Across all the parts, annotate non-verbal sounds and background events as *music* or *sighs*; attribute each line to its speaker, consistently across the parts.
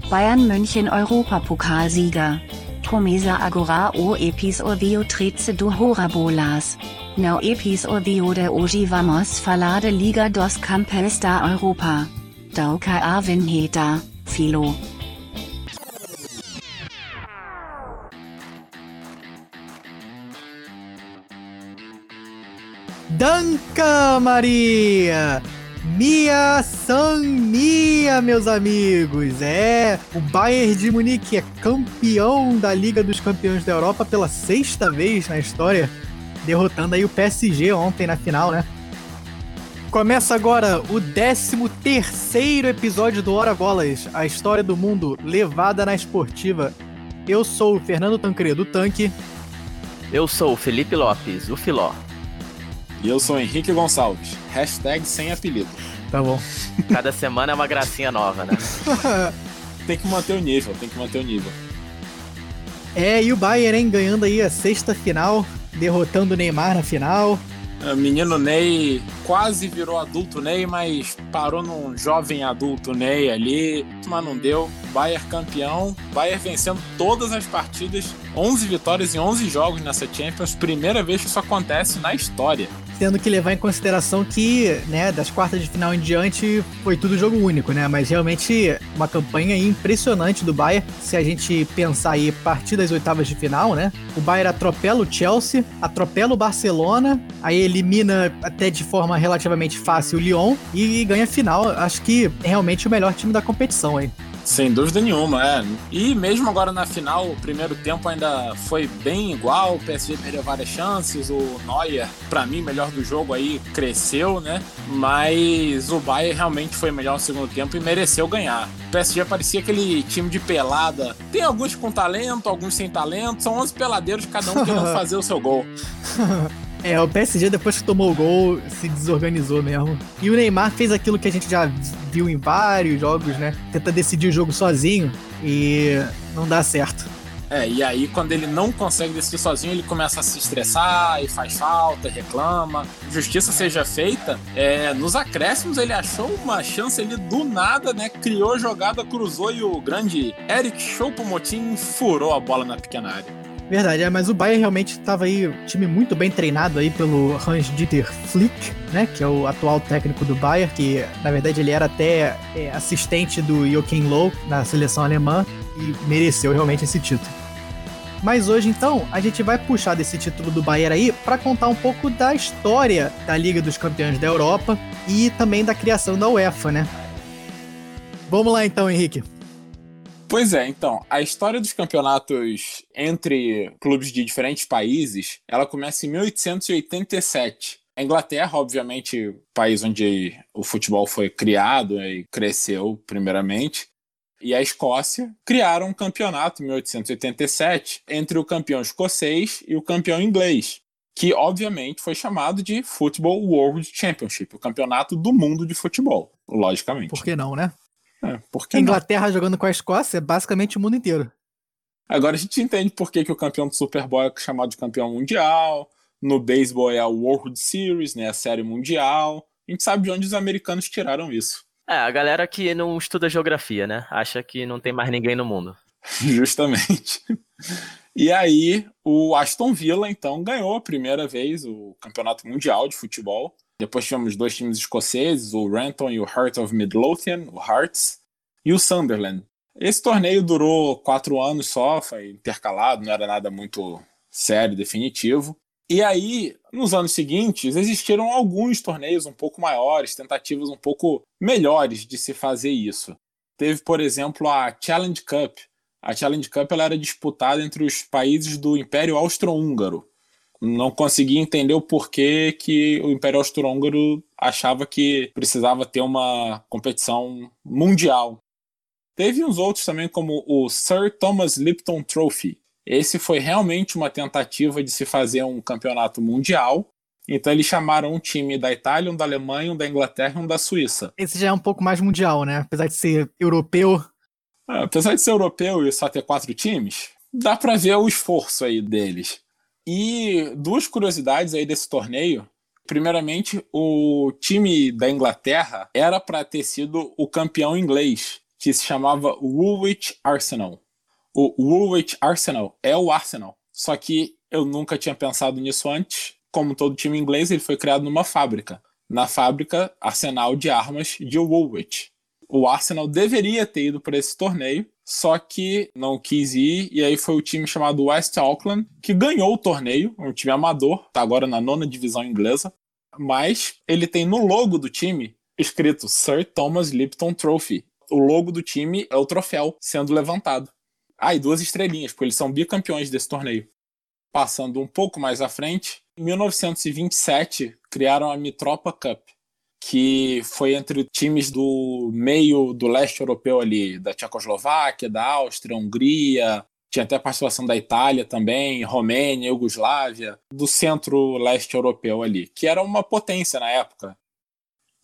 Speaker 1: Bayern München Europapokalsieger. Promesa agora o episodio 13 do Horabolas. No episodio de hoje vamos falar da Liga dos Campeões da Europa. Dauka a vinheta, Filo.
Speaker 2: Danca Maria! Mia San Mia, meus amigos! É, o Bayern de Munique é campeão da Liga dos Campeões da Europa pela sexta vez na história, derrotando aí o PSG ontem na final, né? Começa agora o 13 terceiro episódio do Hora Bolas, a história do mundo levada na esportiva. Eu sou o Fernando Tancredo, o Tanque.
Speaker 3: Eu sou o Felipe Lopes, o Filó.
Speaker 4: E eu sou Henrique Gonçalves. Hashtag sem apelido.
Speaker 2: Tá bom.
Speaker 3: Cada semana é uma gracinha nova, né? *laughs*
Speaker 4: tem que manter o nível, tem que manter o nível.
Speaker 2: É, e o Bayern, hein, ganhando aí a sexta final, derrotando o Neymar na final.
Speaker 4: O menino Ney quase virou adulto Ney, mas parou num jovem adulto Ney ali, mas não deu. Bayern campeão, Bayern vencendo todas as partidas, 11 vitórias em 11 jogos nessa Champions, primeira vez que isso acontece na história
Speaker 2: tendo que levar em consideração que, né, das quartas de final em diante foi tudo jogo único, né? Mas realmente uma campanha impressionante do Bayern. Se a gente pensar aí a partir das oitavas de final, né? O Bayern atropela o Chelsea, atropela o Barcelona, aí elimina até de forma relativamente fácil o Lyon e ganha a final. Acho que realmente o melhor time da competição aí.
Speaker 4: Sem dúvida nenhuma, é. E mesmo agora na final, o primeiro tempo ainda foi bem igual, o PSG perdeu várias chances, o Neuer, para mim, melhor do jogo aí, cresceu, né? Mas o Bayern realmente foi melhor no segundo tempo e mereceu ganhar. O PSG parecia aquele time de pelada. Tem alguns com talento, alguns sem talento, são 11 peladeiros, cada um querendo *laughs* fazer o seu gol. *laughs*
Speaker 2: É, o PSG depois que tomou o gol se desorganizou mesmo. E o Neymar fez aquilo que a gente já viu em vários jogos, né? Tenta decidir o jogo sozinho e não dá certo.
Speaker 4: É, e aí quando ele não consegue decidir sozinho, ele começa a se estressar e faz falta, reclama. Justiça seja feita, é, nos acréscimos ele achou uma chance ali do nada, né? Criou jogada, cruzou e o grande Eric Choupo-Moting furou a bola na pequena área.
Speaker 2: Verdade, é, mas o Bayern realmente estava aí, time muito bem treinado aí pelo Hans-Dieter Flick, né, que é o atual técnico do Bayern, que na verdade ele era até é, assistente do Joachim Löw na seleção alemã e mereceu realmente esse título. Mas hoje então a gente vai puxar desse título do Bayern aí para contar um pouco da história da Liga dos Campeões da Europa e também da criação da UEFA, né? Vamos lá então, Henrique.
Speaker 4: Pois é, então, a história dos campeonatos entre clubes de diferentes países, ela começa em 1887. A Inglaterra, obviamente, país onde o futebol foi criado e cresceu primeiramente, e a Escócia criaram um campeonato em 1887 entre o campeão escocês e o campeão inglês, que obviamente foi chamado de Football World Championship, o campeonato do mundo de futebol, logicamente.
Speaker 2: Por que não, né?
Speaker 4: É, porque
Speaker 2: Inglaterra não? jogando com a Escócia é basicamente o mundo inteiro.
Speaker 4: Agora a gente entende por que, que o campeão do Super Bowl é chamado de campeão mundial. No beisebol é a World Series, né, a série mundial. A gente sabe de onde os americanos tiraram isso.
Speaker 3: É, a galera que não estuda geografia, né? Acha que não tem mais ninguém no mundo. *laughs*
Speaker 4: Justamente. E aí, o Aston Villa, então, ganhou a primeira vez o campeonato mundial de futebol. Depois tivemos dois times escoceses, o Renton e o Heart of Midlothian, o Hearts, e o Sunderland. Esse torneio durou quatro anos só, foi intercalado, não era nada muito sério, definitivo. E aí, nos anos seguintes, existiram alguns torneios um pouco maiores, tentativas um pouco melhores de se fazer isso. Teve, por exemplo, a Challenge Cup. A Challenge Cup ela era disputada entre os países do Império Austro-Húngaro não conseguia entender o porquê que o Império Austro-Húngaro achava que precisava ter uma competição mundial. Teve uns outros também, como o Sir Thomas Lipton Trophy. Esse foi realmente uma tentativa de se fazer um campeonato mundial. Então eles chamaram um time da Itália, um da Alemanha, um da Inglaterra e um da Suíça.
Speaker 2: Esse já é um pouco mais mundial, né? Apesar de ser europeu.
Speaker 4: É, apesar de ser europeu e só ter quatro times, dá para ver o esforço aí deles. E duas curiosidades aí desse torneio. Primeiramente, o time da Inglaterra era para ter sido o campeão inglês, que se chamava Woolwich Arsenal. O Woolwich Arsenal é o Arsenal, só que eu nunca tinha pensado nisso antes. Como todo time inglês, ele foi criado numa fábrica. Na fábrica Arsenal de Armas de Woolwich. O Arsenal deveria ter ido para esse torneio, só que não quis ir, e aí foi o time chamado West Auckland que ganhou o torneio, um time amador, tá agora na nona divisão inglesa, mas ele tem no logo do time escrito Sir Thomas Lipton Trophy. O logo do time é o troféu sendo levantado. Ah, e duas estrelinhas, porque eles são bicampeões desse torneio. Passando um pouco mais à frente, em 1927 criaram a Mitropa Cup, que foi entre times do meio do leste europeu ali, da Tchecoslováquia, da Áustria, Hungria, tinha até participação da Itália também, Romênia, Iugoslávia, do centro-leste europeu ali, que era uma potência na época.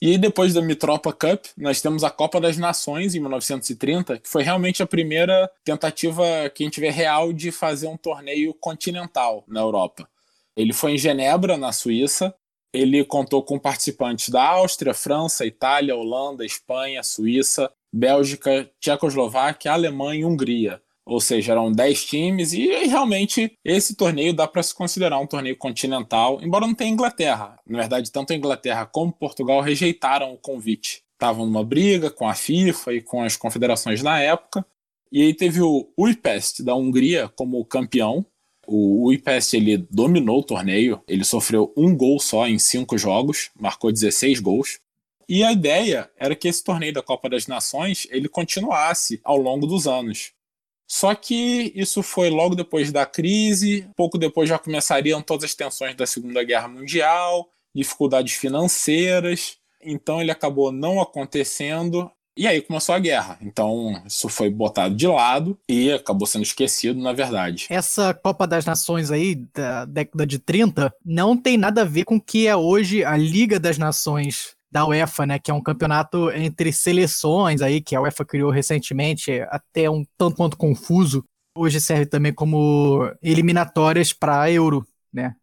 Speaker 4: E depois da Mitropa Cup, nós temos a Copa das Nações em 1930, que foi realmente a primeira tentativa que a gente vê real de fazer um torneio continental na Europa. Ele foi em Genebra, na Suíça, ele contou com participantes da Áustria, França, Itália, Holanda, Espanha, Suíça, Bélgica, Tchecoslováquia, Alemanha e Hungria. Ou seja, eram 10 times e, realmente esse torneio dá para se considerar um torneio continental, embora não tenha Inglaterra. Na verdade, tanto a Inglaterra como Portugal rejeitaram o convite. Estavam numa briga com a FIFA e com as confederações na época. E aí teve o Újpest da Hungria como campeão, o IPS ele dominou o torneio, ele sofreu um gol só em cinco jogos, marcou 16 gols. E a ideia era que esse torneio da Copa das Nações ele continuasse ao longo dos anos. Só que isso foi logo depois da crise, pouco depois já começariam todas as tensões da Segunda Guerra Mundial, dificuldades financeiras, então ele acabou não acontecendo e aí começou a guerra. Então, isso foi botado de lado e acabou sendo esquecido, na verdade.
Speaker 2: Essa Copa das Nações aí, da década de 30, não tem nada a ver com o que é hoje a Liga das Nações da UEFA, né, que é um campeonato entre seleções aí que a UEFA criou recentemente, até um tanto quanto confuso. Hoje serve também como eliminatórias para Euro, né?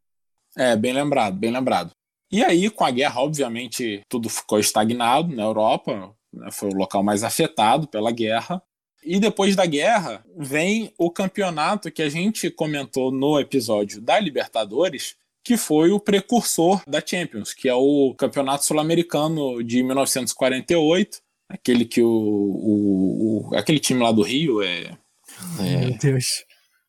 Speaker 4: É, bem lembrado, bem lembrado. E aí, com a guerra, obviamente, tudo ficou estagnado na Europa foi o local mais afetado pela guerra. E depois da guerra vem o campeonato que a gente comentou no episódio da Libertadores, que foi o precursor da Champions, que é o Campeonato Sul-Americano de 1948, aquele que o, o, o, aquele time lá do Rio é,
Speaker 2: é... Meu Deus.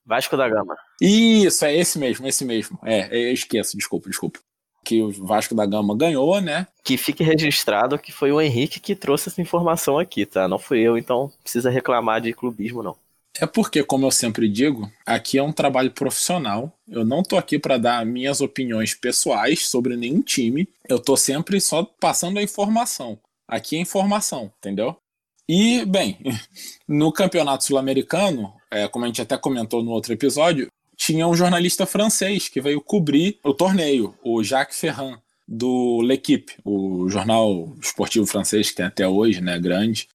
Speaker 3: Vasco da Gama.
Speaker 4: Isso, é esse mesmo, esse mesmo. É, eu esqueço, desculpa, desculpa que o Vasco da Gama ganhou, né?
Speaker 3: Que fique registrado que foi o Henrique que trouxe essa informação aqui, tá? Não fui eu, então precisa reclamar de clubismo, não.
Speaker 4: É porque, como eu sempre digo, aqui é um trabalho profissional. Eu não tô aqui para dar minhas opiniões pessoais sobre nenhum time. Eu tô sempre só passando a informação. Aqui é informação, entendeu? E, bem, *laughs* no Campeonato Sul-Americano, é, como a gente até comentou no outro episódio, tinha um jornalista francês que veio cobrir o torneio, o Jacques Ferrand, do L'Equipe, o jornal esportivo francês que tem até hoje, né, grande.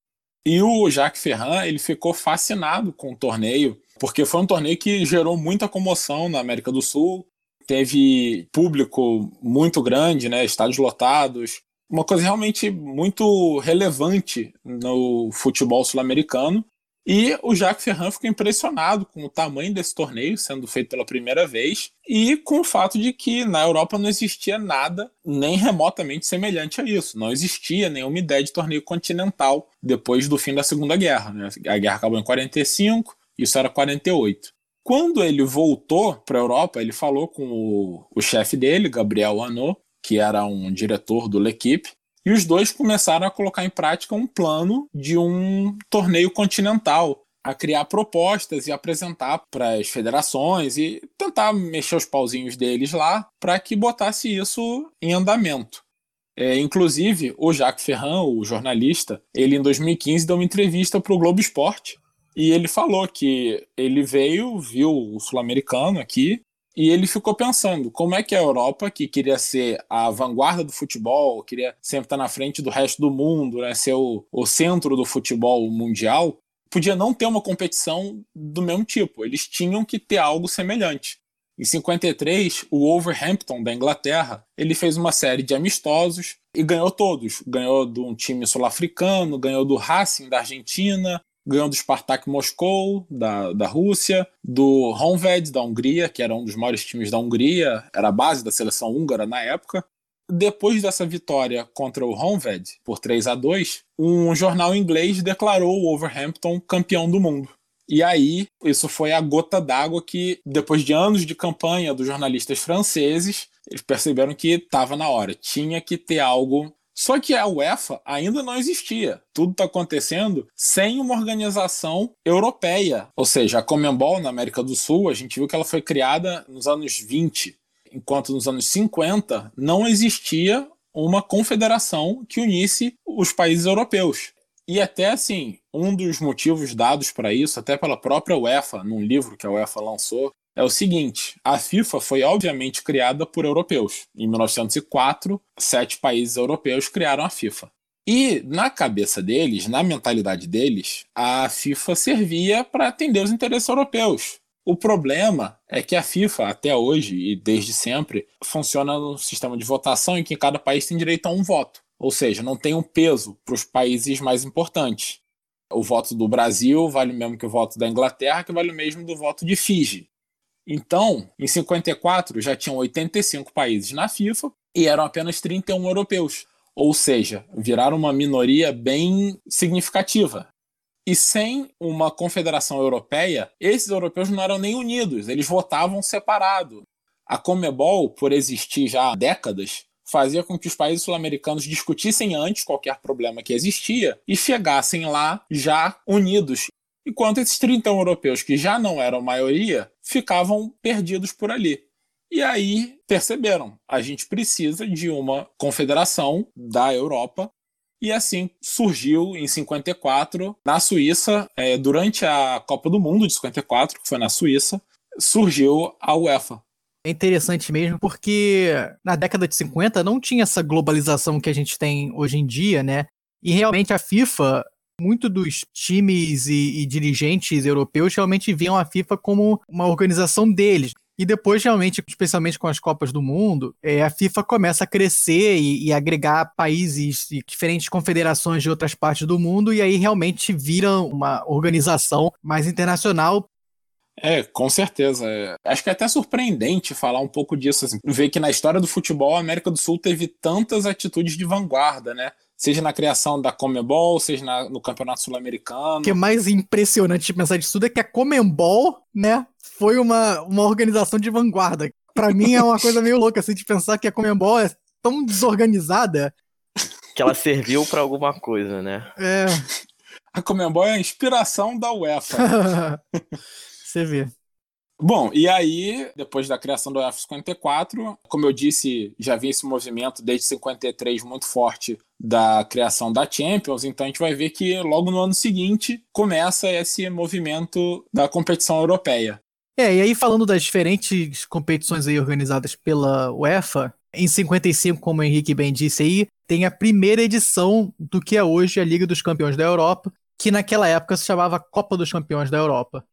Speaker 4: E o Jacques Ferrand, ele ficou fascinado com o torneio, porque foi um torneio que gerou muita comoção na América do Sul, teve público muito grande, né, estádios lotados, uma coisa realmente muito relevante no futebol sul-americano. E o Jacques Ferrand ficou impressionado com o tamanho desse torneio sendo feito pela primeira vez e com o fato de que na Europa não existia nada nem remotamente semelhante a isso. Não existia nenhuma ideia de torneio continental depois do fim da Segunda Guerra. Né? A guerra acabou em 45, isso era 48. Quando ele voltou para a Europa, ele falou com o, o chefe dele, Gabriel Anot, que era um diretor do L'Equipe, e os dois começaram a colocar em prática um plano de um torneio continental, a criar propostas e apresentar para as federações e tentar mexer os pauzinhos deles lá para que botasse isso em andamento. É, inclusive, o Jacques Ferrand, o jornalista, ele em 2015 deu uma entrevista para o Globo Esporte e ele falou que ele veio, viu o sul-americano aqui, e ele ficou pensando como é que a Europa, que queria ser a vanguarda do futebol, queria sempre estar na frente do resto do mundo, né, ser o, o centro do futebol mundial, podia não ter uma competição do mesmo tipo. Eles tinham que ter algo semelhante. Em 53, o Wolverhampton da Inglaterra, ele fez uma série de amistosos e ganhou todos. Ganhou de um time sul-africano, ganhou do Racing da Argentina, ganhou do Spartak Moscou da, da Rússia, do Honved da Hungria, que era um dos maiores times da Hungria, era a base da seleção húngara na época. Depois dessa vitória contra o Honved por 3 a 2, um jornal inglês declarou o Wolverhampton campeão do mundo. E aí, isso foi a gota d'água que, depois de anos de campanha dos jornalistas franceses, eles perceberam que estava na hora, tinha que ter algo. Só que a UEFA ainda não existia. Tudo está acontecendo sem uma organização europeia. Ou seja, a Comembol na América do Sul, a gente viu que ela foi criada nos anos 20, enquanto nos anos 50 não existia uma confederação que unisse os países europeus. E até assim, um dos motivos dados para isso, até pela própria UEFA, num livro que a UEFA lançou, é o seguinte: a FIFA foi obviamente criada por europeus. Em 1904, sete países europeus criaram a FIFA. E na cabeça deles, na mentalidade deles, a FIFA servia para atender os interesses europeus. O problema é que a FIFA, até hoje e desde sempre, funciona no sistema de votação em que cada país tem direito a um voto. Ou seja, não tem um peso para os países mais importantes. O voto do Brasil vale o mesmo que o voto da Inglaterra, que vale o mesmo do voto de Fiji. Então, em 54 já tinham 85 países na FIFA e eram apenas 31 europeus. Ou seja, viraram uma minoria bem significativa. E sem uma confederação europeia, esses europeus não eram nem unidos, eles votavam separado. A Comebol, por existir já há décadas, fazia com que os países sul-americanos discutissem antes qualquer problema que existia e chegassem lá já unidos. Enquanto esses 31 europeus, que já não eram maioria, ficavam perdidos por ali. E aí perceberam, a gente precisa de uma confederação da Europa. E assim surgiu em 54, na Suíça, é, durante a Copa do Mundo de 54, que foi na Suíça, surgiu a UEFA,
Speaker 2: é interessante mesmo porque na década de 50 não tinha essa globalização que a gente tem hoje em dia, né? E realmente a FIFA, muito dos times e, e dirigentes europeus realmente viam a FIFA como uma organização deles. E depois, realmente, especialmente com as Copas do Mundo, é, a FIFA começa a crescer e, e, agregar países e diferentes confederações de outras partes do mundo, e aí realmente vira uma organização mais internacional
Speaker 4: é, com certeza. É. Acho que é até surpreendente falar um pouco disso, assim, ver que na história do futebol a América do Sul teve tantas atitudes de vanguarda, né? Seja na criação da Comebol, seja na, no Campeonato Sul-Americano.
Speaker 2: O que é mais impressionante de pensar disso tudo é que a Comebol, né, foi uma, uma organização de vanguarda. Para mim é uma coisa meio louca, assim, de pensar que a Comebol é tão desorganizada.
Speaker 3: Que ela serviu para alguma coisa, né?
Speaker 2: É. *laughs*
Speaker 4: A Comebol é a inspiração da UEFA. *laughs*
Speaker 2: Você vê.
Speaker 4: Bom, e aí, depois da criação do F54, como eu disse, já vinha esse movimento desde 53 muito forte da criação da Champions, então a gente vai ver que logo no ano seguinte começa esse movimento da competição europeia.
Speaker 2: É, e aí falando das diferentes competições aí organizadas pela UEFA, em 55, como o Henrique bem disse aí, tem a primeira edição do que é hoje a Liga dos Campeões da Europa, que naquela época se chamava Copa dos Campeões da Europa.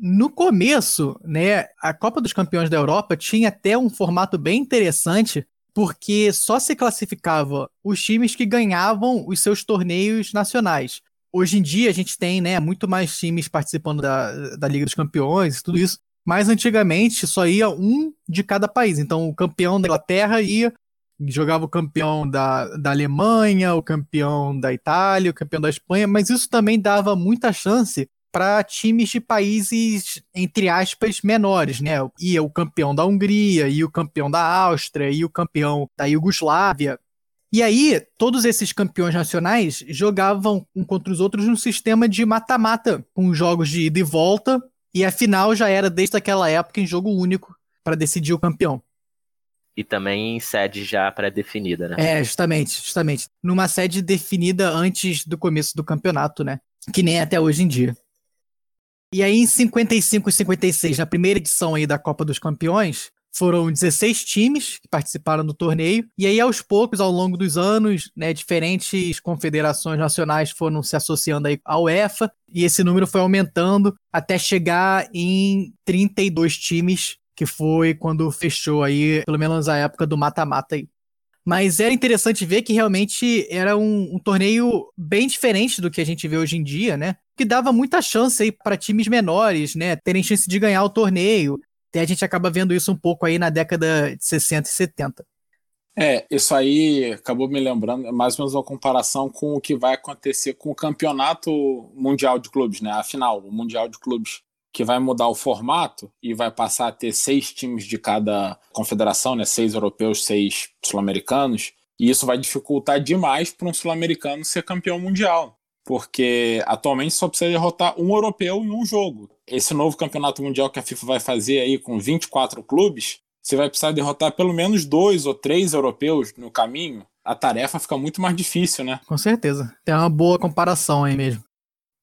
Speaker 2: No começo, né, a Copa dos Campeões da Europa tinha até um formato bem interessante, porque só se classificava os times que ganhavam os seus torneios nacionais. Hoje em dia a gente tem, né, muito mais times participando da, da Liga dos Campeões e tudo isso, mas antigamente só ia um de cada país. Então o campeão da Inglaterra ia jogava o campeão da, da Alemanha, o campeão da Itália, o campeão da Espanha, mas isso também dava muita chance para times de países, entre aspas, menores, né? Ia o campeão da Hungria, e o campeão da Áustria, e o campeão da Iugoslávia. E aí, todos esses campeões nacionais jogavam um contra os outros num sistema de mata-mata, com jogos de ida e volta, e a final já era desde aquela época em jogo único para decidir o campeão.
Speaker 3: E também em sede já pré-definida, né?
Speaker 2: É, justamente, justamente. Numa sede definida antes do começo do campeonato, né? Que nem é até hoje em dia. E aí, em 55 e 56, na primeira edição aí da Copa dos Campeões, foram 16 times que participaram do torneio, e aí aos poucos, ao longo dos anos, né, diferentes confederações nacionais foram se associando aí à UEFA, e esse número foi aumentando até chegar em 32 times que foi quando fechou aí, pelo menos a época do mata-mata aí. Mas era interessante ver que realmente era um, um, torneio bem diferente do que a gente vê hoje em dia, né? Que dava muita chance aí para times menores, né? Terem chance de ganhar o torneio. Até a gente acaba vendo isso um pouco aí na década de 60 e 70.
Speaker 4: É, isso aí acabou me lembrando, é mais ou menos uma comparação com o que vai acontecer com o campeonato mundial de clubes, né? A final, o mundial de clubes, que vai mudar o formato e vai passar a ter seis times de cada confederação, né? Seis europeus, seis sul-americanos. E isso vai dificultar demais para um sul-americano ser campeão mundial, porque atualmente só precisa derrotar um europeu em um jogo. Esse novo campeonato mundial que a FIFA vai fazer aí com 24 clubes você vai precisar derrotar pelo menos dois ou três europeus no caminho, a tarefa fica muito mais difícil, né?
Speaker 2: Com certeza. Tem uma boa comparação aí mesmo.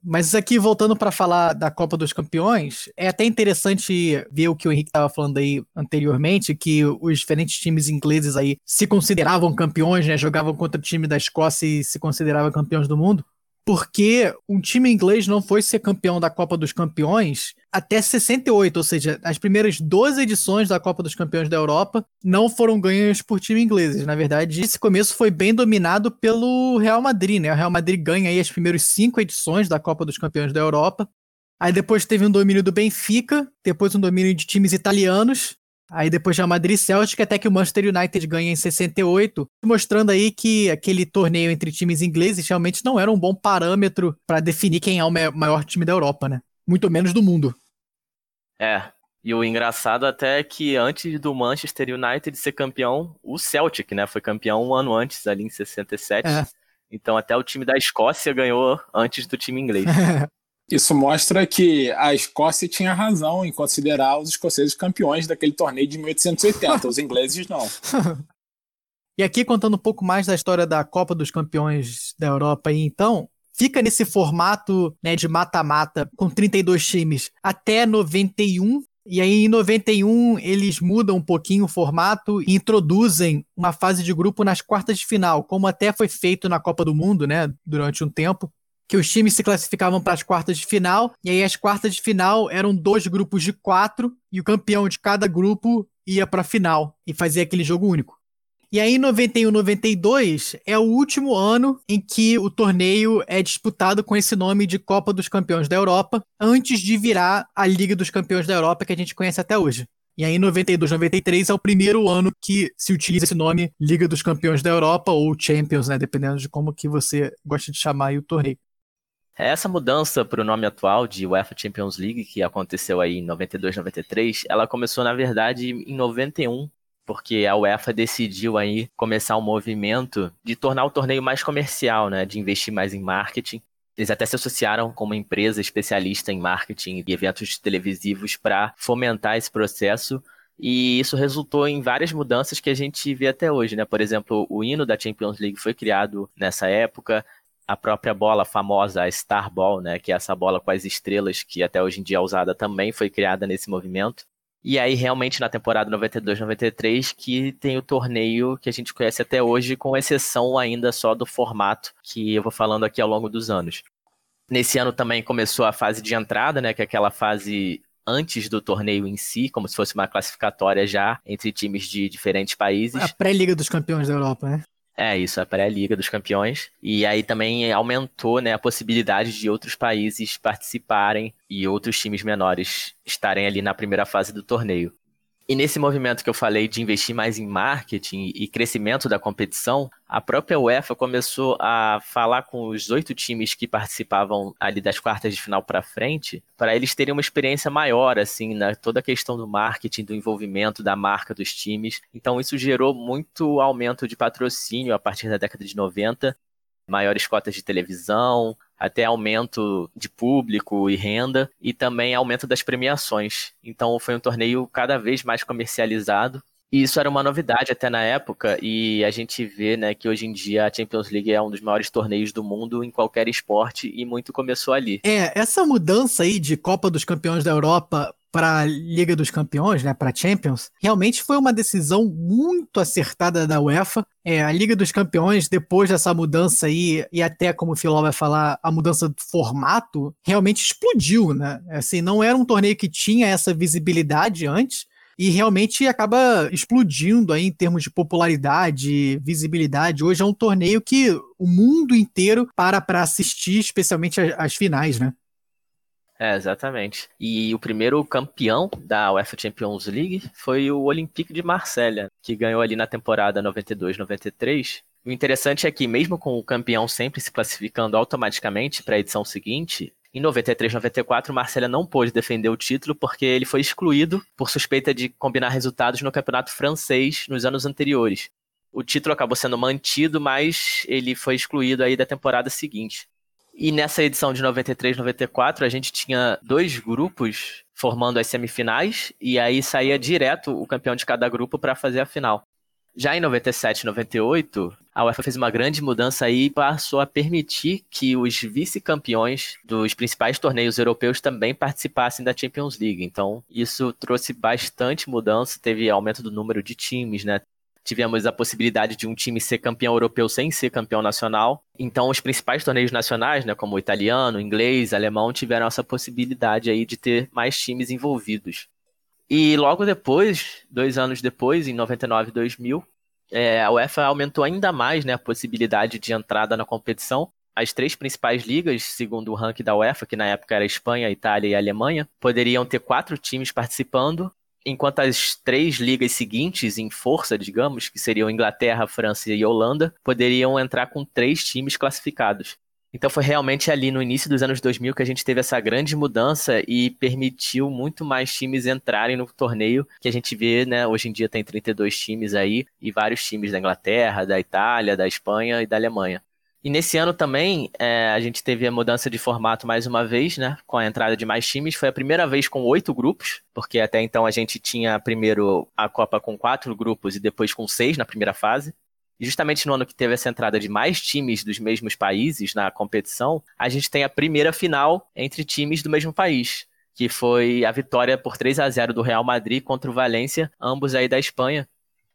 Speaker 2: Mas aqui, voltando para falar da Copa dos Campeões, é até interessante ver o que o Henrique estava falando aí anteriormente, que os diferentes times ingleses aí se consideravam campeões, né? Jogavam contra o time da Escócia e se consideravam campeões do mundo porque um time inglês não foi ser campeão da Copa dos Campeões até 68, ou seja, as primeiras 12 edições da Copa dos Campeões da Europa não foram ganhas por time ingleses. Na verdade, esse começo foi bem dominado pelo Real Madrid, né? O Real Madrid ganha aí as primeiras cinco edições da Copa dos Campeões da Europa. Aí depois teve um domínio do Benfica, depois um domínio de times italianos, Aí depois já Madrid Celtic, até que o Manchester United ganha em 68, mostrando aí que aquele torneio entre times ingleses realmente não era um bom parâmetro para definir quem é o maior time da Europa, né? Muito menos do mundo.
Speaker 3: É, e o engraçado até é que antes do Manchester United ser campeão, o Celtic, né, foi campeão um ano antes, ali em 67. É. Então até o time da Escócia ganhou antes do time inglês. *laughs*
Speaker 4: Isso mostra que a Escócia tinha razão em considerar os escoceses campeões daquele torneio de 1880, os ingleses não. *laughs*
Speaker 2: E aqui contando um pouco mais da história da Copa dos Campeões da Europa aí, então, fica nesse formato né, de mata-mata com 32 times até 91. E aí, em 91, eles mudam um pouquinho o formato e introduzem uma fase de grupo nas quartas de final, como até foi feito na Copa do Mundo, né, durante um tempo que os times se classificavam para as quartas de final, e aí as quartas de final eram dois grupos de quatro, e o campeão de cada grupo ia para a final e fazia aquele jogo único. E aí, 91, 92 é o último ano em que o torneio é disputado com esse nome de Copa dos Campeões da Europa, antes de virar a Liga dos Campeões da Europa que a gente conhece até hoje. E aí, 92, 93 é o primeiro ano que se utiliza esse nome Liga dos Campeões da Europa ou Champions, né? Dependendo de como que você gosta de chamar o torneio.
Speaker 3: Essa mudança para o nome atual de UEFA Champions League, que aconteceu aí em 92, 93, ela começou na verdade em 91, porque a UEFA decidiu aí começar um movimento de tornar o torneio mais comercial, né, de investir mais em marketing. Eles até se associaram com uma empresa especialista em marketing e eventos televisivos para fomentar esse processo. E isso resultou em várias mudanças que a gente vê até hoje, né? Por exemplo, o hino da Champions League foi criado nessa época a própria bola famosa, a Star Ball, né, que é essa bola com as estrelas que até hoje em dia é usada também foi criada nesse movimento. E aí realmente na temporada 92-93 que tem o torneio que a gente conhece até hoje, com exceção ainda só do formato que eu vou falando aqui ao longo dos anos. Nesse ano também começou a fase de entrada, né, que é aquela fase antes do torneio em si, como se fosse uma classificatória já entre times de diferentes países.
Speaker 2: A pré-liga dos campeões da Europa, né?
Speaker 3: É, isso, a pré-liga dos campeões. E aí também aumentou né, a possibilidade de outros países participarem e outros times menores estarem ali na primeira fase do torneio. E nesse movimento que eu falei de investir mais em marketing e crescimento da competição, a própria UEFA começou a falar com os oito times que participavam ali das quartas de final para frente, para eles terem uma experiência maior, assim, na toda a questão do marketing, do envolvimento da marca dos times. Então isso gerou muito aumento de patrocínio a partir da década de 90, maiores cotas de televisão, até aumento de público e renda e também aumento das premiações. Então foi um torneio cada vez mais comercializado. E isso era uma novidade até na época, e a gente vê né, que hoje em dia a Champions League é um dos maiores torneios do mundo em qualquer esporte, e muito começou ali.
Speaker 2: É, essa mudança aí de Copa dos Campeões da Europa para a Liga dos Campeões, né, para Champions, realmente foi uma decisão muito acertada da UEFA. É, a Liga dos Campeões, depois dessa mudança aí, e até como o Filó vai falar, a mudança do formato, realmente explodiu, né? Assim, não era um torneio que tinha essa visibilidade antes, e realmente acaba explodindo aí em termos de popularidade, visibilidade. Hoje é um torneio que o mundo inteiro para para assistir, especialmente as, as finais, né?
Speaker 3: É, exatamente. E o primeiro campeão da UEFA Champions League foi o Olympique de Marselha, que ganhou ali na temporada 92-93. O interessante é que, mesmo com o campeão sempre se classificando automaticamente para a edição seguinte, em 93 94, Marcelo não pôde defender o título porque ele foi excluído por suspeita de combinar resultados no campeonato francês nos anos anteriores. O título acabou sendo mantido, mas ele foi excluído aí da temporada seguinte. E nessa edição de 93 94, a gente tinha dois grupos formando as semifinais e aí saía direto o campeão de cada grupo para fazer a final. Já em 97 e 98, a UEFA fez uma grande mudança aí e passou a permitir que os vice-campeões dos principais torneios europeus também participassem da Champions League. Então, isso trouxe bastante mudança, teve aumento do número de times, né? Tivemos a possibilidade de um time ser campeão europeu sem ser campeão nacional. Então, os principais torneios nacionais, né, como o italiano, inglês, alemão, tiveram essa possibilidade aí de ter mais times envolvidos. E logo depois, dois anos depois, em 99 e 2000, é, a UEFA aumentou ainda mais né, a possibilidade de entrada na competição. As três principais ligas, segundo o ranking da UEFA, que na época era Espanha, Itália e Alemanha, poderiam ter quatro times participando, enquanto as três ligas seguintes em força, digamos, que seriam Inglaterra, França e Holanda, poderiam entrar com três times classificados. Então foi realmente ali no início dos anos 2000 que a gente teve essa grande mudança e permitiu muito mais times entrarem no torneio, que a gente vê, né, hoje em dia tem 32 times aí e vários times da Inglaterra, da Itália, da Espanha e da Alemanha. E nesse ano também é, a gente teve a mudança de formato mais uma vez, né? Com a entrada de mais times. Foi a primeira vez com oito grupos, porque até então a gente tinha primeiro a Copa com quatro grupos e depois com seis na primeira fase. E justamente no ano que teve essa entrada de mais times dos mesmos países na competição, a gente tem a primeira final entre times do mesmo país, que foi a vitória por 3 a 0 do Real Madrid contra o Valência, ambos aí da Espanha.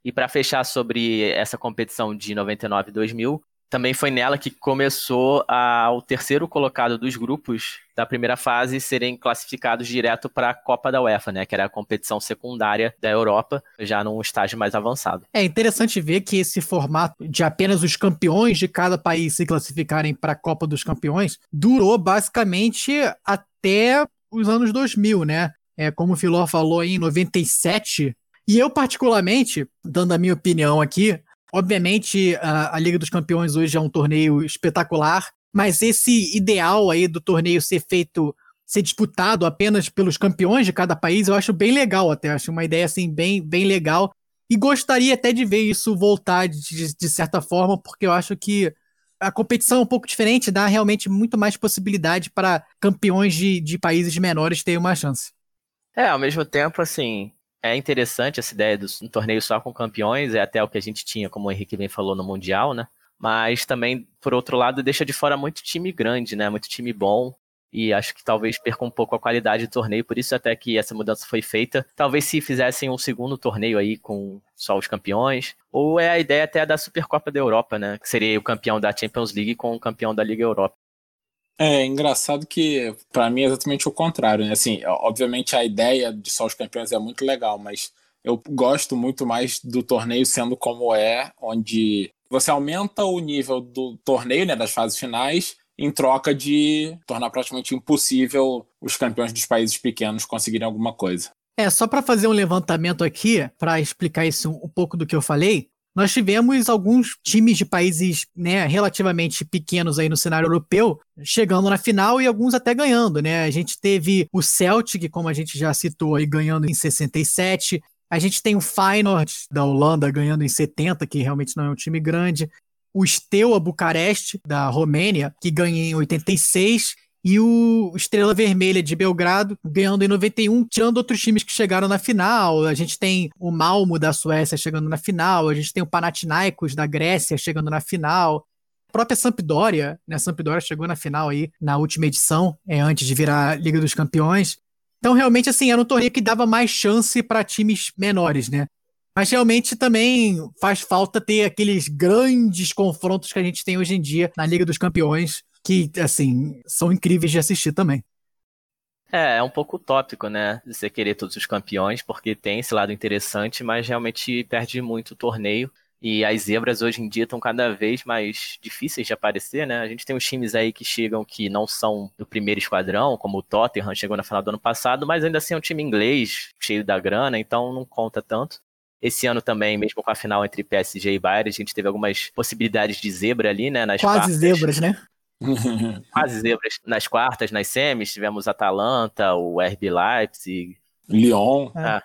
Speaker 3: E para fechar sobre essa competição de 99 e 2000, também foi nela que começou a, o terceiro colocado dos grupos da primeira fase serem classificados direto para a Copa da UEFA, né, que era a competição secundária da Europa, já num estágio mais avançado.
Speaker 2: É interessante ver que esse formato de apenas os campeões de cada país se classificarem para a Copa dos Campeões durou basicamente até os anos 2000, né? É, como o Filó falou em 97, e eu, particularmente, dando a minha opinião aqui, Obviamente, a, a Liga dos Campeões hoje é um torneio espetacular, mas esse ideal aí do torneio ser feito, ser disputado apenas pelos campeões de cada país, eu acho bem legal até. Acho uma ideia assim bem, bem legal. E gostaria até de ver isso voltar de, de certa forma, porque eu acho que a competição é um pouco diferente, dá realmente muito mais possibilidade para campeões de, de países menores terem uma chance.
Speaker 3: É, ao mesmo tempo, assim, é interessante essa ideia do um torneio só com campeões, é até o que a gente tinha, como o Henrique bem falou, no Mundial, né? Mas também, por outro lado, deixa de fora muito time grande, né? Muito time bom. E acho que talvez perca um pouco a qualidade do torneio, por isso até que essa mudança foi feita. Talvez se fizessem um segundo torneio aí com só os campeões. Ou é a ideia até da Supercopa da Europa, né? Que seria o campeão da Champions League com o campeão da Liga Europa.
Speaker 4: É engraçado que, para mim, é exatamente o contrário. Né? Assim, obviamente a ideia de só os campeões é muito legal, mas eu gosto muito mais do torneio sendo como é, onde você aumenta o nível do torneio, né, das fases finais, em troca de tornar praticamente impossível os campeões dos países pequenos conseguirem alguma coisa.
Speaker 2: É, só para fazer um levantamento aqui, para explicar isso um, um pouco do que eu falei, nós tivemos alguns times de países né, relativamente pequenos aí no cenário europeu chegando na final e alguns até ganhando, né? A gente teve o Celtic, como a gente já citou aí, ganhando em 67. A gente tem o Feyenoord da Holanda ganhando em 70, que realmente não é um time grande. O Steaua Bucareste da Romênia, que ganha em 86 e o Estrela Vermelha de Belgrado ganhando em 91, tirando outros times que chegaram na final. A gente tem o Malmo da Suécia chegando na final, a gente tem o Panathinaikos da Grécia chegando na final. A própria Sampdoria, né? Sampdoria chegou na final aí na última edição, é antes de virar Liga dos Campeões. Então, realmente, assim, era um torneio que dava mais chance para times menores, né? Mas realmente também faz falta ter aqueles grandes confrontos que a gente tem hoje em dia na Liga dos Campeões, que, assim, são incríveis de assistir também.
Speaker 3: É, é um pouco utópico, né? Você querer todos os campeões, porque tem esse lado interessante, mas realmente perde muito o torneio. E as zebras hoje em dia estão cada vez mais difíceis de aparecer, né? A gente tem uns times aí que chegam que não são do primeiro esquadrão, como o Tottenham chegou na final do ano passado, mas ainda assim é um time inglês, cheio da grana, então não conta tanto. Esse ano também, mesmo com a final entre PSG e Bayern, a gente teve algumas possibilidades de zebra ali, né?
Speaker 2: Nas Quase quartas. zebras, né?
Speaker 3: Quase zebras. Nas quartas, nas semis, tivemos Atalanta, o RB Leipzig.
Speaker 4: Lyon.
Speaker 3: É.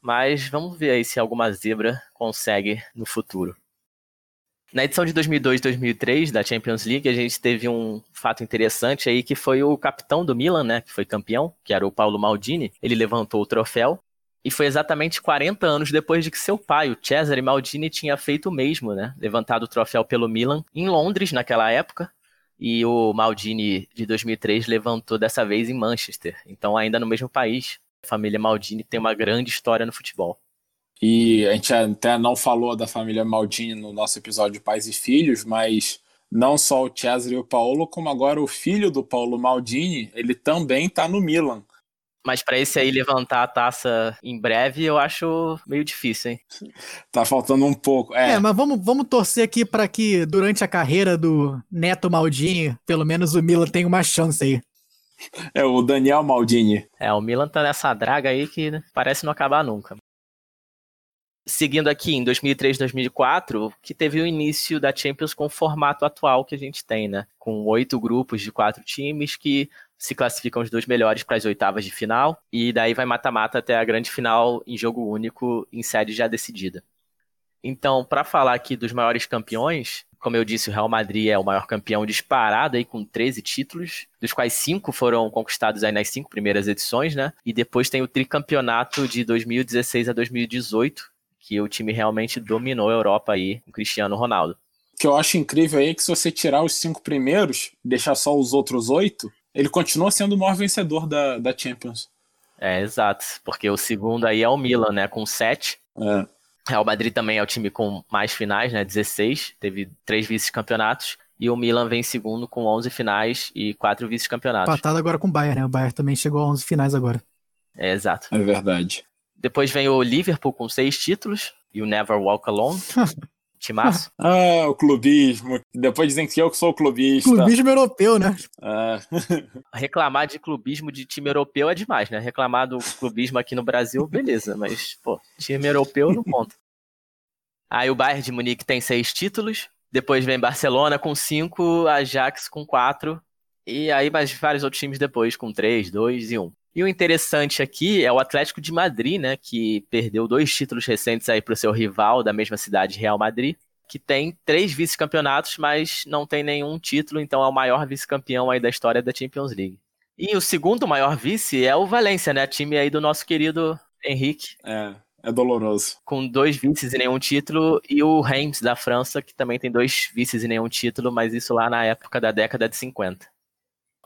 Speaker 3: Mas vamos ver aí se alguma zebra consegue no futuro. Na edição de 2002-2003 da Champions League, a gente teve um fato interessante aí que foi o capitão do Milan, né, que foi campeão, que era o Paulo Maldini. Ele levantou o troféu e foi exatamente 40 anos depois de que seu pai, o Cesare Maldini, tinha feito o mesmo, né, levantado o troféu pelo Milan em Londres naquela época. E o Maldini de 2003 levantou dessa vez em Manchester, então ainda no mesmo país. A família Maldini tem uma grande história no futebol.
Speaker 4: E a gente até não falou da família Maldini no nosso episódio de Pais e Filhos, mas não só o Cesare e o Paulo, como agora o filho do Paulo Maldini, ele também está no Milan.
Speaker 3: Mas para esse aí levantar a taça em breve, eu acho meio difícil, hein?
Speaker 4: Tá faltando um pouco. É,
Speaker 2: é mas vamos, vamos torcer aqui para que durante a carreira do Neto Maldini, pelo menos o Milan tenha uma chance aí.
Speaker 4: É o Daniel Maldini.
Speaker 3: É, o Milan tá nessa draga aí que parece não acabar nunca. Seguindo aqui em 2003, 2004, que teve o início da Champions com o formato atual que a gente tem, né? Com oito grupos de quatro times que se classificam os dois melhores para as oitavas de final e daí vai mata-mata até a grande final em jogo único em sede já decidida. Então, para falar aqui dos maiores campeões, como eu disse, o Real Madrid é o maior campeão disparado aí com 13 títulos, dos quais cinco foram conquistados aí nas cinco primeiras edições, né? E depois tem o tricampeonato de 2016 a 2018, que o time realmente dominou a Europa aí com Cristiano Ronaldo.
Speaker 4: O que eu acho incrível aí é que se você tirar os cinco primeiros, deixar só os outros oito, ele continua sendo o maior vencedor da, da Champions.
Speaker 3: É, exato. Porque o segundo aí é o Milan, né? Com sete.
Speaker 4: É.
Speaker 3: Real Madrid também é o time com mais finais, né? 16. Teve três vice-campeonatos. E o Milan vem segundo com 11 finais e quatro vice-campeonatos.
Speaker 2: Patado agora com o Bayern, né? O Bayern também chegou a 11 finais agora.
Speaker 3: É, exato.
Speaker 4: É verdade.
Speaker 3: Depois vem o Liverpool com seis títulos e o Never Walk Alone. *laughs* Timaço. *laughs*
Speaker 4: ah, o clubismo. Depois dizem que eu que sou o clubista.
Speaker 2: Clubismo europeu, né?
Speaker 4: É. *laughs*
Speaker 3: Reclamar de clubismo de time europeu é demais, né? Reclamar do clubismo aqui no Brasil, beleza, mas, pô, time europeu não conta. Aí o Bayern de Munique tem seis títulos, depois vem Barcelona com cinco, Ajax com quatro, e aí mais vários outros times depois com três, dois e um. E o interessante aqui é o Atlético de Madrid, né, que perdeu dois títulos recentes aí para o seu rival da mesma cidade, Real Madrid, que tem três vice-campeonatos, mas não tem nenhum título, então é o maior vice-campeão aí da história da Champions League. E o segundo maior vice é o Valência, né, time aí do nosso querido Henrique.
Speaker 4: É, é doloroso.
Speaker 3: Com dois vices e nenhum título, e o Reims da França, que também tem dois vices e nenhum título, mas isso lá na época da década de 50.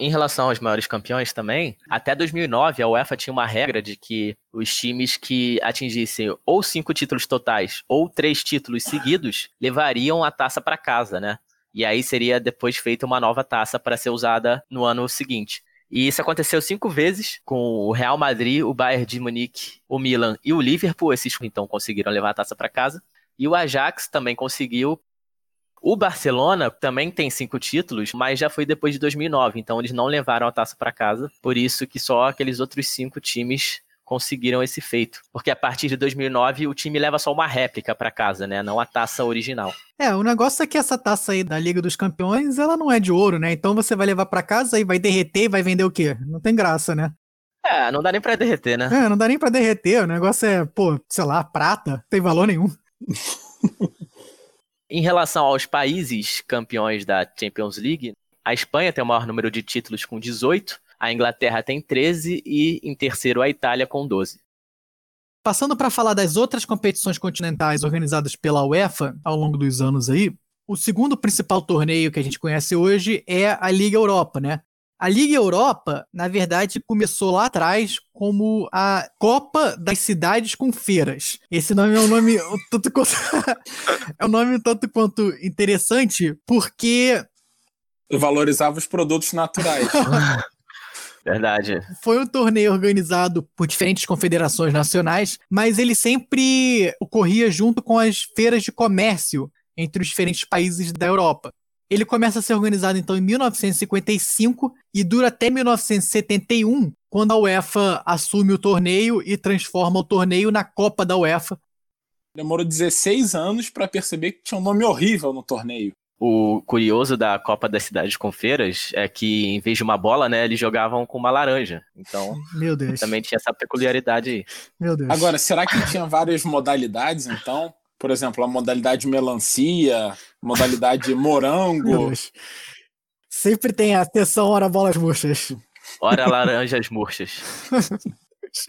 Speaker 3: Em relação aos maiores campeões também, até 2009 a UEFA tinha uma regra de que os times que atingissem ou cinco títulos totais ou três títulos seguidos levariam a taça para casa, né? E aí seria depois feita uma nova taça para ser usada no ano seguinte. E isso aconteceu cinco vezes com o Real Madrid, o Bayern de Munique, o Milan e o Liverpool. Esses então conseguiram levar a taça para casa. E o Ajax também conseguiu o Barcelona também tem cinco títulos, mas já foi depois de 2009, então eles não levaram a taça para casa. Por isso que só aqueles outros cinco times conseguiram esse feito. Porque a partir de 2009 o time leva só uma réplica para casa, né? Não a taça original.
Speaker 2: É, o negócio é que essa taça aí da Liga dos Campeões, ela não é de ouro, né? Então você vai levar para casa e vai derreter e vai vender o quê? Não tem graça, né?
Speaker 3: É, não dá nem pra derreter, né?
Speaker 2: É, não dá nem pra derreter. O negócio é, pô, sei lá, prata, não tem valor nenhum. *laughs*
Speaker 3: Em relação aos países campeões da Champions League, a Espanha tem o maior número de títulos com 18, a Inglaterra tem 13 e em terceiro a Itália com 12.
Speaker 2: Passando para falar das outras competições continentais organizadas pela UEFA ao longo dos anos aí, o segundo principal torneio que a gente conhece hoje é a Liga Europa, né? A Liga Europa, na verdade, começou lá atrás como a Copa das Cidades com Feiras. Esse nome é um nome tanto quanto *laughs* é um nome tanto quanto interessante, porque
Speaker 4: valorizava os produtos naturais. *laughs*
Speaker 3: Verdade.
Speaker 2: Foi um torneio organizado por diferentes confederações nacionais, mas ele sempre ocorria junto com as feiras de comércio entre os diferentes países da Europa. Ele começa a ser organizado então em 1955 e dura até 1971, quando a UEFA assume o torneio e transforma o torneio na Copa da UEFA.
Speaker 4: Demorou 16 anos para perceber que tinha um nome horrível no torneio.
Speaker 3: O curioso da Copa das Cidades com Feiras é que, em vez de uma bola, né, eles jogavam com uma laranja. Então, *laughs*
Speaker 2: Meu Deus.
Speaker 3: também tinha essa peculiaridade aí.
Speaker 2: Meu Deus.
Speaker 4: Agora, será que tinha várias modalidades, então? Por exemplo, a modalidade melancia, modalidade
Speaker 2: Meu *laughs*
Speaker 4: morango.
Speaker 2: Deus. Sempre tem a sessão hora bolas murchas.
Speaker 3: Ora *laughs* laranjas murchas.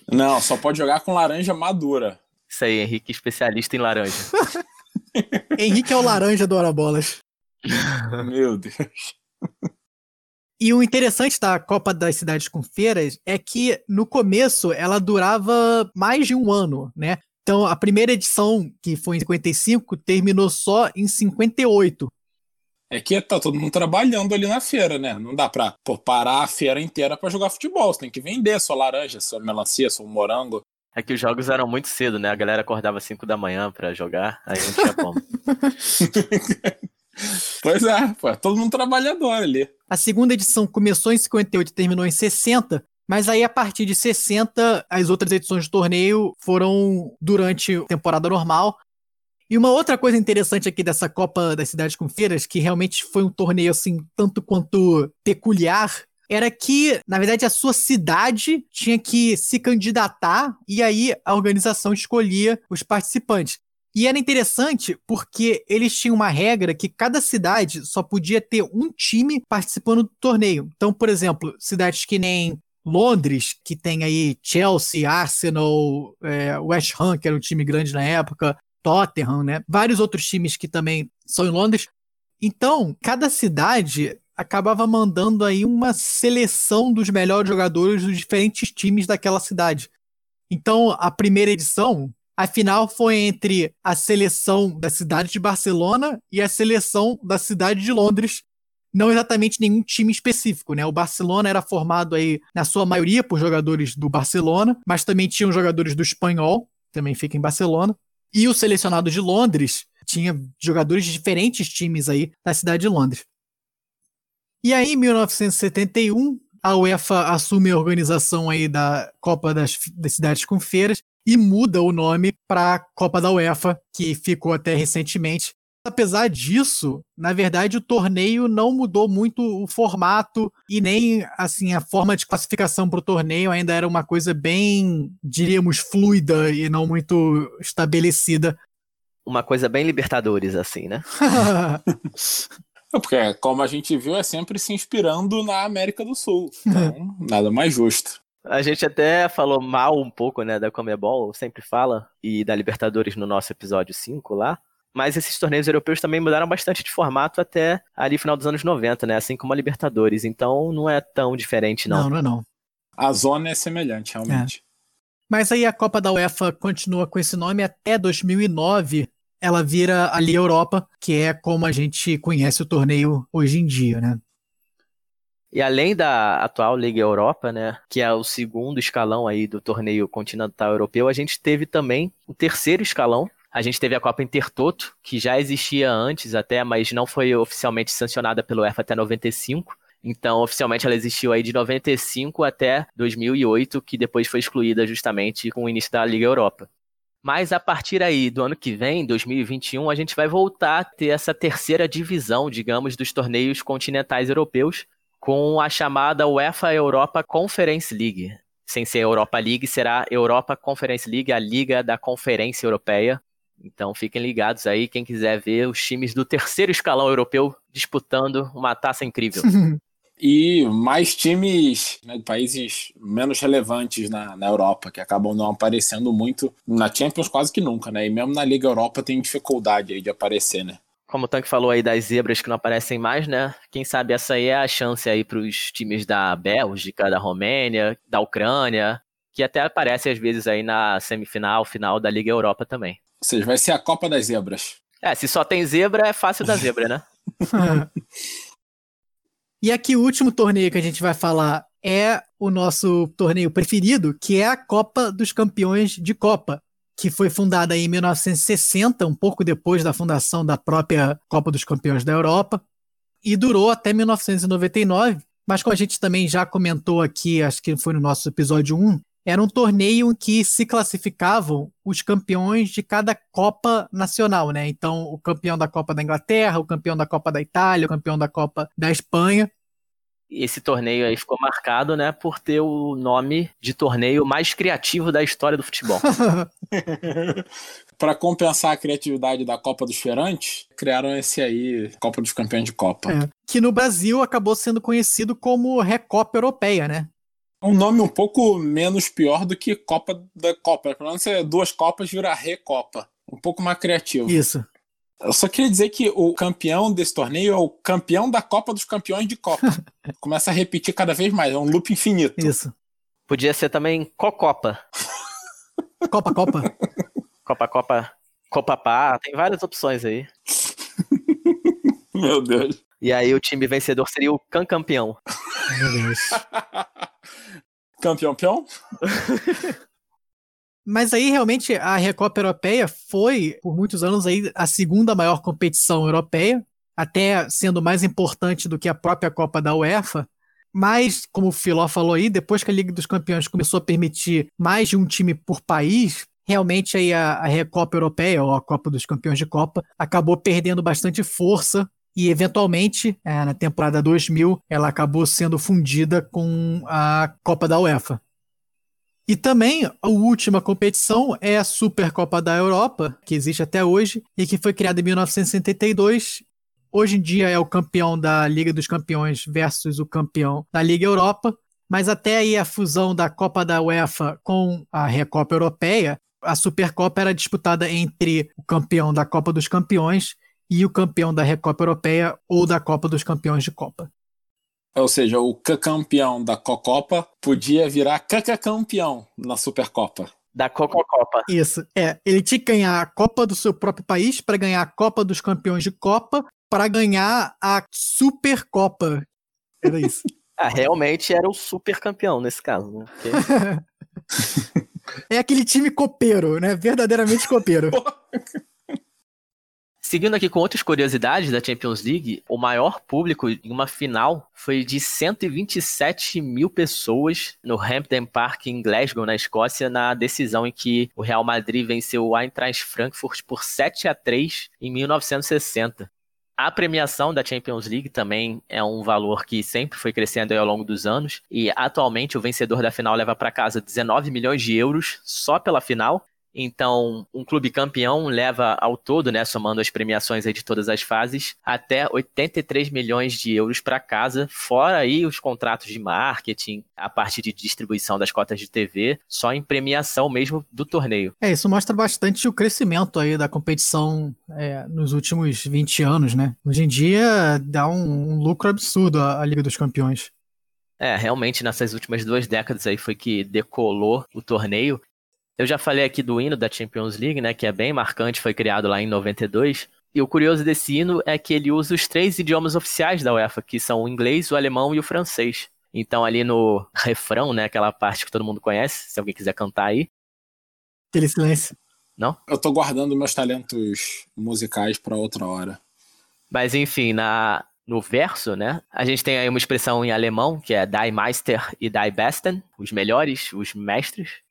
Speaker 4: Não, só pode jogar com laranja madura.
Speaker 3: Isso aí, Henrique, especialista em laranja. *laughs*
Speaker 2: Henrique é o laranja do hora bolas.
Speaker 4: Meu Deus.
Speaker 2: E o interessante da Copa das Cidades com Feiras é que no começo ela durava mais de um ano, né? Então a primeira edição, que foi em 55, terminou só em 58.
Speaker 4: É que tá todo mundo trabalhando ali na feira, né? Não dá pra pô, parar a feira inteira pra jogar futebol. Você tem que vender sua laranja, sua melancia, seu morango.
Speaker 3: É que os jogos eram muito cedo, né? A galera acordava às 5 da manhã pra jogar, aí não tinha como. *laughs*
Speaker 4: Pois é, pô, é todo mundo trabalhador ali.
Speaker 2: A segunda edição começou em 58 e terminou em 60, mas aí a partir de 60 as outras edições do torneio foram durante a temporada normal. E uma outra coisa interessante aqui dessa Copa das Cidades com Feiras, que realmente foi um torneio assim tanto quanto peculiar, era que, na verdade, a sua cidade tinha que se candidatar e aí a organização escolhia os participantes. E era interessante porque eles tinham uma regra que cada cidade só podia ter um time participando do torneio. Então, por exemplo, cidades que nem Londres, que tem aí Chelsea, Arsenal, é, West Ham, que era um time grande na época, Tottenham, né? Vários outros times que também são em Londres. Então, cada cidade acabava mandando aí uma seleção dos melhores jogadores dos diferentes times daquela cidade. Então, a primeira edição, a final foi entre a seleção da cidade de Barcelona e a seleção da cidade de Londres. Não exatamente nenhum time específico, né? O Barcelona era formado aí, na sua maioria, por jogadores do Barcelona, mas também tinham jogadores do Espanhol, também fica em Barcelona. E o selecionado de Londres tinha jogadores de diferentes times aí da cidade de Londres. E aí, em 1971, a UEFA assume a organização aí da Copa das, das Cidades com Feiras e muda o nome para Copa da UEFA, que ficou até recentemente. Apesar disso, na verdade, o torneio não mudou muito o formato e nem assim a forma de classificação para o torneio ainda era uma coisa bem, diríamos, fluida e não muito estabelecida.
Speaker 3: Uma coisa bem Libertadores, assim, né? *laughs*
Speaker 4: É porque, como a gente viu, é sempre se inspirando na América do Sul. Então, *laughs* nada mais justo.
Speaker 3: A gente até falou mal um pouco, né, da Comebol, sempre fala, e da Libertadores no nosso episódio 5 lá. Mas esses torneios europeus também mudaram bastante de formato até ali final dos anos 90, né? Assim como a Libertadores. Então não é tão diferente, não.
Speaker 2: Não, não é não.
Speaker 4: A zona é semelhante, realmente.
Speaker 2: Mas aí a Copa da UEFA continua com esse nome até 2009. Ela vira a Liga Europa, que é como a gente conhece o torneio hoje em dia, né?
Speaker 3: E além da atual Liga Europa, né, que é o segundo escalão aí do torneio continental europeu, a gente teve também o terceiro escalão. A gente teve a Copa Intertoto, que já existia antes até, mas não foi oficialmente sancionada pelo UEFA até 95. Então, oficialmente ela existiu aí de 95 até 2008, que depois foi excluída justamente com o início da Liga Europa. Mas a partir aí do ano que vem, 2021, a gente vai voltar a ter essa terceira divisão, digamos, dos torneios continentais europeus, com a chamada UEFA Europa Conference League. Sem ser Europa League, será Europa Conference League, a liga da Conferência Europeia. Então fiquem ligados aí, quem quiser ver os times do terceiro escalão europeu disputando uma taça incrível. *laughs*
Speaker 4: E mais times né, de países menos relevantes na, na Europa, que acabam não aparecendo muito na Champions quase que nunca, né? E mesmo na Liga Europa tem dificuldade aí de aparecer, né?
Speaker 3: Como o Tanque falou aí das zebras que não aparecem mais, né? Quem sabe essa aí é a chance aí para os times da Bélgica, da Romênia, da Ucrânia, que até aparecem às vezes aí na semifinal, final da Liga Europa também.
Speaker 4: Ou seja, vai ser a Copa das Zebras.
Speaker 3: É, se só tem zebra, é fácil da zebra, né? *laughs*
Speaker 2: e aqui o último torneio que a gente vai falar é o nosso torneio preferido, que é a Copa dos Campeões de Copa, que foi fundada em 1960, um pouco depois da fundação da própria Copa dos Campeões da Europa, e durou até 1999. Mas como a gente também já comentou aqui, acho que foi no nosso episódio 1, era um torneio em que se classificavam os campeões de cada Copa Nacional, né? Então, o campeão da Copa da Inglaterra, o campeão da Copa da Itália, o campeão da Copa da Espanha.
Speaker 3: Esse torneio aí ficou marcado, né, por ter o nome de torneio mais criativo da história do futebol. *laughs* *laughs*
Speaker 4: Para compensar a criatividade da Copa dos Feirantes, criaram esse aí, Copa dos Campeões de Copa.
Speaker 2: É, que no Brasil acabou sendo conhecido como Recopa Europeia, né?
Speaker 4: Um nome um pouco menos pior do que Copa da Copa. Pelo menos é duas Copas vira Recopa. Um pouco mais criativo.
Speaker 2: Isso.
Speaker 4: Eu só queria dizer que o campeão desse torneio é o campeão da Copa dos Campeões de Copa. *laughs* Começa a repetir cada vez mais, é um loop infinito.
Speaker 2: Isso.
Speaker 3: Podia ser também Cocopa.
Speaker 2: Copa, Copa.
Speaker 3: Copa, Copa, Copa Pá, tem várias opções aí. *laughs*
Speaker 4: Meu Deus.
Speaker 3: E aí o time vencedor seria o Can Campeão.
Speaker 2: Meu Deus. *laughs*
Speaker 4: Campeão, peão? *laughs*
Speaker 2: Mas aí realmente a Recopa Europeia foi, por muitos anos, aí, a segunda maior competição europeia, até sendo mais importante do que a própria Copa da UEFA. Mas, como o Filó falou aí, depois que a Liga dos Campeões começou a permitir mais de um time por país, realmente aí a, a Recopa Europeia, ou a Copa dos Campeões de Copa, acabou perdendo bastante força e eventualmente, é, na temporada 2000, ela acabou sendo fundida com a Copa da UEFA. E também a última competição é a Supercopa da Europa, que existe até hoje e que foi criada em 1972. Hoje em dia é o campeão da Liga dos Campeões versus o campeão da Liga Europa, mas até aí a fusão da Copa da UEFA com a Recopa Europeia, a Supercopa era disputada entre o campeão da Copa dos Campeões e o campeão da Recopa Europeia ou da Copa dos Campeões de Copa.
Speaker 4: Ou seja, o campeão da Cocopa podia virar campeão na Supercopa.
Speaker 3: Da Cococopa.
Speaker 2: Isso. É, ele tinha que ganhar a Copa do seu próprio país para ganhar a Copa dos Campeões de Copa para ganhar a Supercopa. Era isso. *laughs*
Speaker 3: ah, realmente era o super campeão nesse caso. Né? Porque... *laughs*
Speaker 2: é aquele time copeiro, né? Verdadeiramente copeiro. *laughs*
Speaker 3: Seguindo aqui com outras curiosidades da Champions League, o maior público em uma final foi de 127 mil pessoas no Hampden Park em Glasgow, na Escócia, na decisão em que o Real Madrid venceu o Eintracht Frankfurt por 7 a 3 em 1960. A premiação da Champions League também é um valor que sempre foi crescendo ao longo dos anos e atualmente o vencedor da final leva para casa 19 milhões de euros só pela final então, um clube campeão leva ao todo, né, somando as premiações de todas as fases, até 83 milhões de euros para casa, fora aí os contratos de marketing, a parte de distribuição das cotas de TV, só em premiação mesmo do torneio.
Speaker 2: É, isso mostra bastante o crescimento aí da competição é, nos últimos 20 anos, né? Hoje em dia dá um, um lucro absurdo a, a Liga dos Campeões.
Speaker 3: É, realmente nessas últimas duas décadas aí foi que decolou o torneio eu já falei aqui do hino da Champions League, né, que é bem marcante, foi criado lá em 92. E o curioso desse hino é que ele usa os três idiomas oficiais da UEFA, que são o inglês, o alemão e o francês. Então ali no refrão, né, aquela parte que todo mundo conhece, se alguém quiser cantar aí.
Speaker 2: Aquele silêncio.
Speaker 3: Não?
Speaker 4: Eu tô guardando meus talentos musicais para outra hora.
Speaker 3: Mas enfim, na no verso, né? A gente tem aí uma expressão em alemão que é Die Meister e Die Besten, os melhores, os mestres.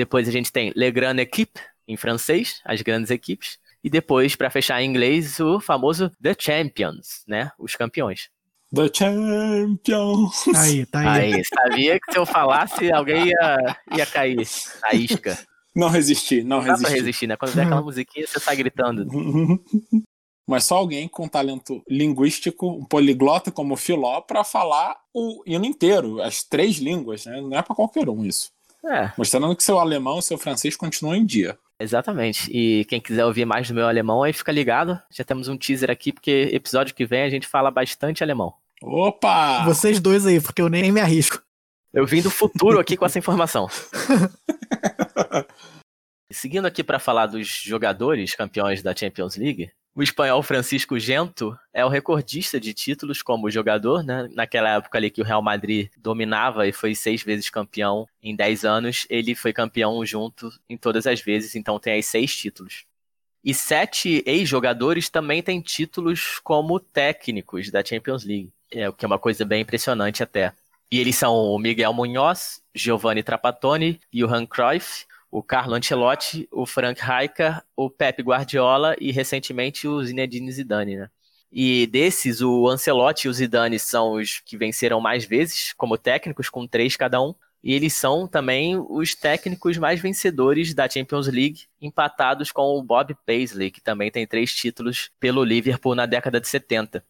Speaker 3: Depois a gente tem Le Grand Equipe, em francês, as grandes equipes. E depois, para fechar em inglês, o famoso The Champions, né? Os campeões.
Speaker 4: The Champions.
Speaker 2: Aí, tá aí.
Speaker 3: Aí, sabia que se eu falasse, alguém ia, ia cair na isca.
Speaker 4: Não resisti, não, não resisti.
Speaker 3: Dá pra resistir, né? Quando vem aquela musiquinha, você tá gritando. *laughs*
Speaker 4: Mas só alguém com talento linguístico, um poliglota como o Filó, para falar o hino inteiro, as três línguas, né? Não é para qualquer um isso.
Speaker 3: É.
Speaker 4: Mostrando que seu alemão e seu francês continuam em dia.
Speaker 3: Exatamente. E quem quiser ouvir mais do meu alemão, aí fica ligado. Já temos um teaser aqui, porque episódio que vem a gente fala bastante alemão.
Speaker 4: Opa!
Speaker 2: Vocês dois aí, porque eu nem me arrisco.
Speaker 3: Eu vim do futuro aqui com essa informação. *laughs* Seguindo aqui para falar dos jogadores campeões da Champions League, O espanhol Francisco Gento é o recordista de títulos como jogador, né? Naquela época ali que o Real Madrid dominava e foi seis vezes campeão em dez anos, ele foi campeão junto em todas as vezes, então tem aí seis títulos. E sete ex-jogadores também têm títulos como técnicos da Champions League, é, o que é uma coisa bem impressionante até. E eles são o Miguel Munhoz, Giovanni Trapattoni, Johan Cruyff, o Carlo Ancelotti, o Frank Rijkaard, o Pep Guardiola e recentemente o Zinedine Zidane, né? E desses, o Ancelotti e o Zidane são os que venceram mais vezes como técnicos, com três cada um. E eles são também os técnicos mais vencedores da Champions League, empatados com o Bob Paisley, que também tem três títulos pelo Liverpool na década de 70.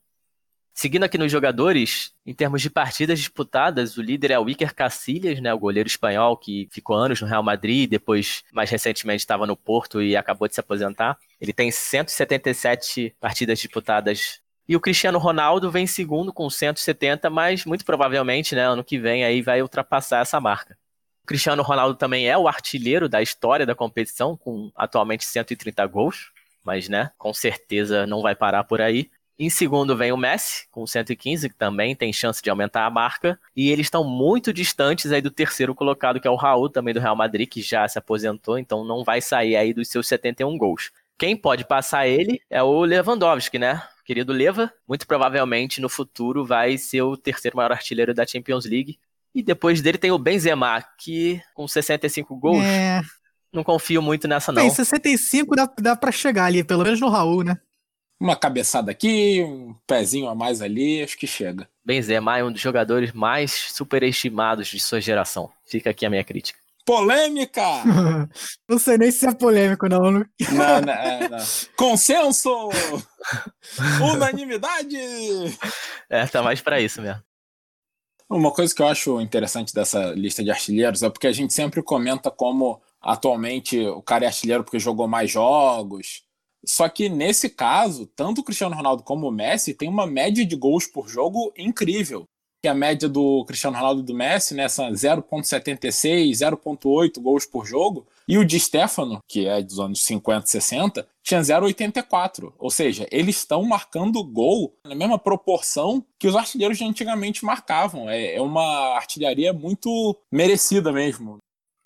Speaker 3: Seguindo aqui nos jogadores, em termos de partidas disputadas, o líder é o Iker Casillas, né, o goleiro espanhol que ficou anos no Real Madrid, depois mais recentemente estava no Porto e acabou de se aposentar. Ele tem 177 partidas disputadas. E o Cristiano Ronaldo vem segundo com 170, mas muito provavelmente, né, ano que vem aí vai ultrapassar essa marca. O Cristiano Ronaldo também é o artilheiro da história da competição, com atualmente 130 gols, mas né, com certeza não vai parar por aí. Em segundo vem o Messi, com 115, que também tem chance de aumentar a marca. E eles estão muito distantes aí do terceiro colocado, que é o Raul, também do Real Madrid, que já se aposentou, então não vai sair aí dos seus 71 gols. Quem pode passar ele é o Lewandowski, né? Querido Leva, muito provavelmente no futuro vai ser o terceiro maior artilheiro da Champions League. E depois dele tem o Benzema, que com 65 gols, é... não confio muito nessa não.
Speaker 2: Bem, 65 dá, dá para chegar ali, pelo menos no Raul, né?
Speaker 4: Uma cabeçada aqui, um pezinho a mais ali, acho que chega.
Speaker 3: Benzema é um dos jogadores mais superestimados de sua geração. Fica aqui a minha crítica.
Speaker 4: Polêmica! *laughs*
Speaker 2: não sei nem se é polêmico, não.
Speaker 4: Não, não, é, *laughs* não. Consenso! Unanimidade!
Speaker 3: É, tá mais para isso mesmo.
Speaker 4: Uma coisa que eu acho interessante dessa lista de artilheiros é porque a gente sempre comenta como atualmente o cara é artilheiro porque jogou mais jogos, só que nesse caso, tanto o Cristiano Ronaldo como o Messi têm uma média de gols por jogo incrível. Que a média do Cristiano Ronaldo e do Messi, nessa né, 0,76, 0,8 gols por jogo. E o de Stefano, que é dos anos 50 e 60, tinha 0,84. Ou seja, eles estão marcando gol na mesma proporção que os artilheiros de antigamente marcavam. É, é uma artilharia muito merecida mesmo.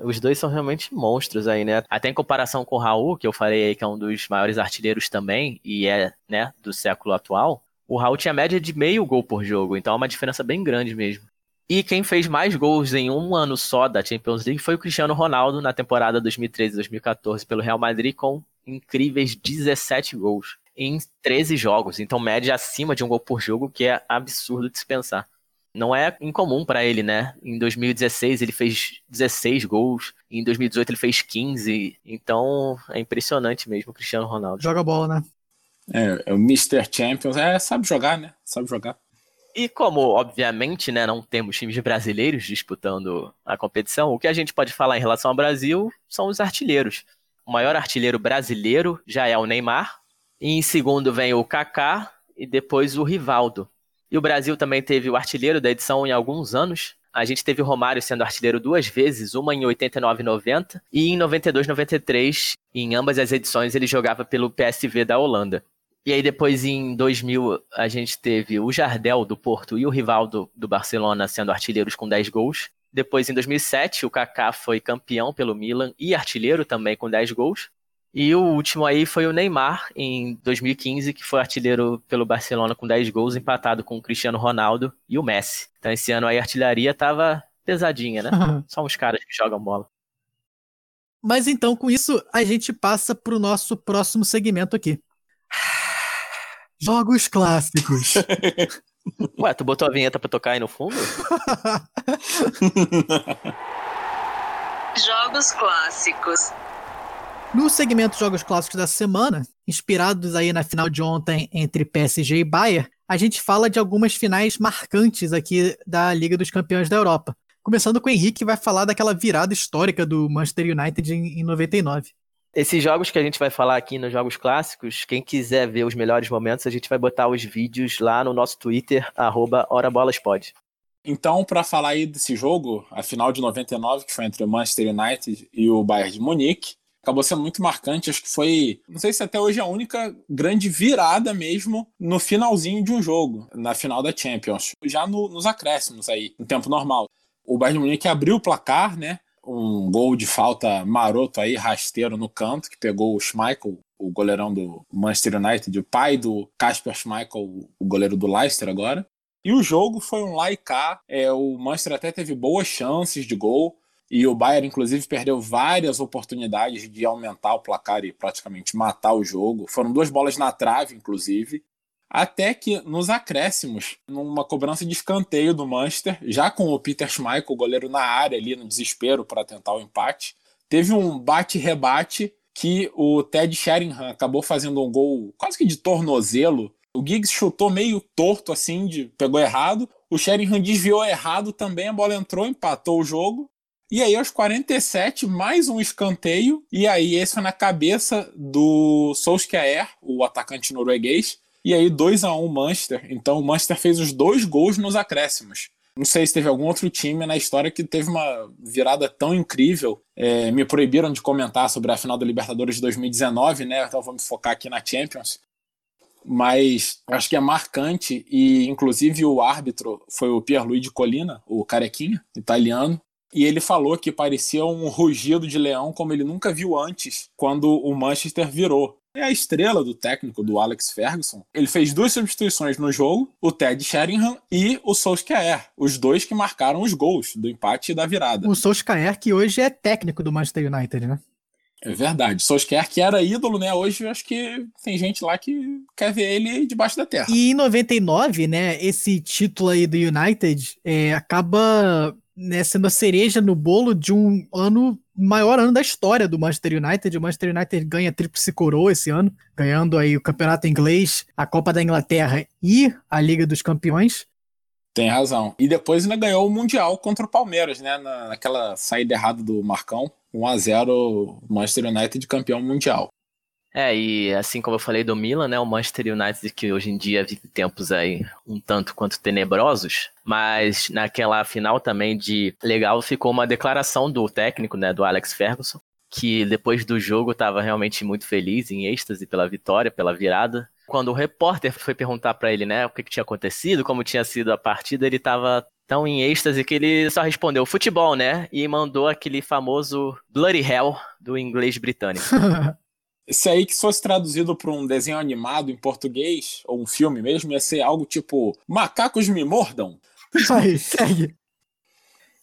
Speaker 3: Os dois são realmente monstros aí, né? Até em comparação com o Raul, que eu falei aí que é um dos maiores artilheiros também, e é, né, do século atual, o Raul tinha média de meio gol por jogo, então é uma diferença bem grande mesmo. E quem fez mais gols em um ano só da Champions League foi o Cristiano Ronaldo na temporada 2013-2014 pelo Real Madrid com incríveis 17 gols em 13 jogos, então média acima de um gol por jogo, que é absurdo de se pensar não é incomum para ele, né? Em 2016 ele fez 16 gols, em 2018 ele fez 15, então é impressionante mesmo o Cristiano Ronaldo.
Speaker 2: Joga bola, né?
Speaker 4: É, é o Mr. Champions, é, sabe jogar, né? Sabe jogar.
Speaker 3: E como, obviamente, né, não temos times brasileiros disputando a competição, o que a gente pode falar em relação ao Brasil são os artilheiros. O maior artilheiro brasileiro já é o Neymar, e em segundo vem o Kaká e depois o Rivaldo. E o Brasil também teve o artilheiro da edição em alguns anos. A gente teve o Romário sendo artilheiro duas vezes, uma em 89 e 90 e em 92 93. Em ambas as edições ele jogava pelo PSV da Holanda. E aí depois em 2000 a gente teve o Jardel do Porto e o Rivaldo do Barcelona sendo artilheiros com 10 gols. Depois em 2007 o Kaká foi campeão pelo Milan e artilheiro também com 10 gols. E o último aí foi o Neymar, em 2015, que foi artilheiro pelo Barcelona com 10 gols, empatado com o Cristiano Ronaldo e o Messi. Então esse ano aí a artilharia tava pesadinha, né? Só uns caras que jogam bola.
Speaker 2: Mas então, com isso, a gente passa pro nosso próximo segmento aqui. *sighs* Jogos clássicos. *laughs*
Speaker 3: Ué, tu botou a vinheta pra tocar aí no fundo? *laughs*
Speaker 1: Jogos clássicos.
Speaker 2: No segmento Jogos Clássicos da semana, inspirados aí na final de ontem entre PSG e Bayern, a gente fala de algumas finais marcantes aqui da Liga dos Campeões da Europa. Começando com o Henrique, que vai falar daquela virada histórica do Manchester United em, em 99.
Speaker 3: Esses jogos que a gente vai falar aqui nos Jogos Clássicos, quem quiser ver os melhores momentos, a gente vai botar os vídeos lá no nosso Twitter, arroba HoraBolasPod.
Speaker 4: Então, para falar aí desse jogo, a final de 99, que foi entre o Manchester United e o Bayern de Munique, acabou sendo muito marcante. Acho que foi, não sei se até hoje é a única grande virada mesmo no finalzinho de um jogo, na final da Champions, já no, nos acréscimos aí, no tempo normal. O Bayern Munique abriu o placar, né? Um gol de falta maroto aí, rasteiro no canto, que pegou o Schmeichel, o goleirão do Manchester United, o pai do Kasper Schmeichel, o goleiro do Leicester agora. E o jogo foi um lá. É, o Manchester até teve boas chances de gol. E o Bayern, inclusive, perdeu várias oportunidades de aumentar o placar e praticamente matar o jogo. Foram duas bolas na trave, inclusive. Até que nos acréscimos, numa cobrança de escanteio do Manchester, já com o Peter Schmeichel, goleiro na área ali no desespero para tentar o empate, teve um bate-rebate que o Ted Sheringham acabou fazendo um gol quase que de tornozelo. O Giggs chutou meio torto assim, de, pegou errado. O Sheringham desviou errado também, a bola entrou, empatou o jogo. E aí, aos 47, mais um escanteio. E aí, esse foi na cabeça do Solskjaer, o atacante norueguês. E aí, 2 a 1 Manchester. Então, o Manchester fez os dois gols nos acréscimos. Não sei se teve algum outro time na história que teve uma virada tão incrível. É, me proibiram de comentar sobre a final da Libertadores de 2019, né? Então vou me focar aqui na Champions. Mas acho que é marcante e, inclusive, o árbitro foi o Pierluigi Colina, o carequinha, italiano. E ele falou que parecia um rugido de leão como ele nunca viu antes, quando o Manchester virou. É a estrela do técnico, do Alex Ferguson. Ele fez duas substituições no jogo, o Ted Sheringham e o Solskjaer, os dois que marcaram os gols do empate e da virada.
Speaker 2: O Solskjaer que hoje é técnico do Manchester United, né?
Speaker 4: É verdade. Solskjaer que era ídolo, né? Hoje acho que tem gente lá que quer ver ele debaixo da terra.
Speaker 2: E em 99, né, esse título aí do United é, acaba né, sendo a cereja no bolo de um ano maior ano da história do Manchester United. O Manchester United ganha tríplice coroa esse ano, ganhando aí o Campeonato Inglês, a Copa da Inglaterra e a Liga dos Campeões.
Speaker 4: Tem razão. E depois ainda ganhou o Mundial contra o Palmeiras, né? naquela saída errada do Marcão. 1 a 0 Manchester United campeão mundial.
Speaker 3: É, e assim como eu falei do Milan, né, o Manchester United que hoje em dia vive tempos aí um tanto quanto tenebrosos, mas naquela final também de legal ficou uma declaração do técnico, né, do Alex Ferguson, que depois do jogo estava realmente muito feliz, em êxtase pela vitória, pela virada. Quando o repórter foi perguntar para ele, né, o que, que, tinha acontecido, como tinha sido a partida, ele estava tão em êxtase que ele só respondeu futebol, né, e mandou aquele famoso Bloody Hell do inglês britânico. *laughs*
Speaker 4: Se aí que fosse traduzido para um desenho animado em português, ou um filme mesmo, ia ser algo tipo Macacos me mordam. *laughs*
Speaker 2: Vai, segue.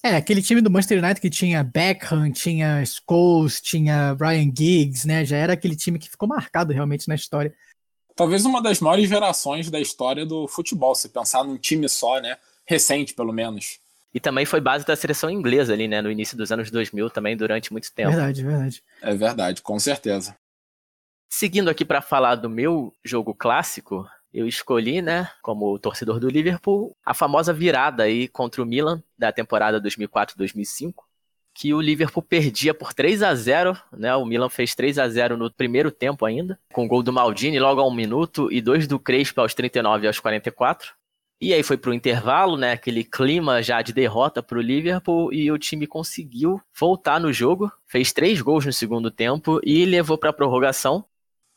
Speaker 2: É, aquele time do Manchester United que tinha Beckham, tinha Scholes, tinha Ryan Giggs, né? Já era aquele time que ficou marcado realmente na história.
Speaker 4: Talvez uma das maiores gerações da história do futebol, se pensar num time só, né? Recente, pelo menos.
Speaker 3: E também foi base da seleção inglesa ali, né? No início dos anos 2000 também, durante muito tempo.
Speaker 2: Verdade, verdade.
Speaker 4: É verdade, com certeza.
Speaker 3: Seguindo aqui para falar do meu jogo clássico, eu escolhi, né, como torcedor do Liverpool, a famosa virada aí contra o Milan da temporada 2004-2005, que o Liverpool perdia por 3 a 0, né? O Milan fez 3 a 0 no primeiro tempo ainda, com gol do Maldini logo a um minuto e dois do Crespo aos 39 e aos 44. E aí foi pro intervalo, né? Aquele clima já de derrota pro Liverpool e o time conseguiu voltar no jogo, fez três gols no segundo tempo e levou para prorrogação.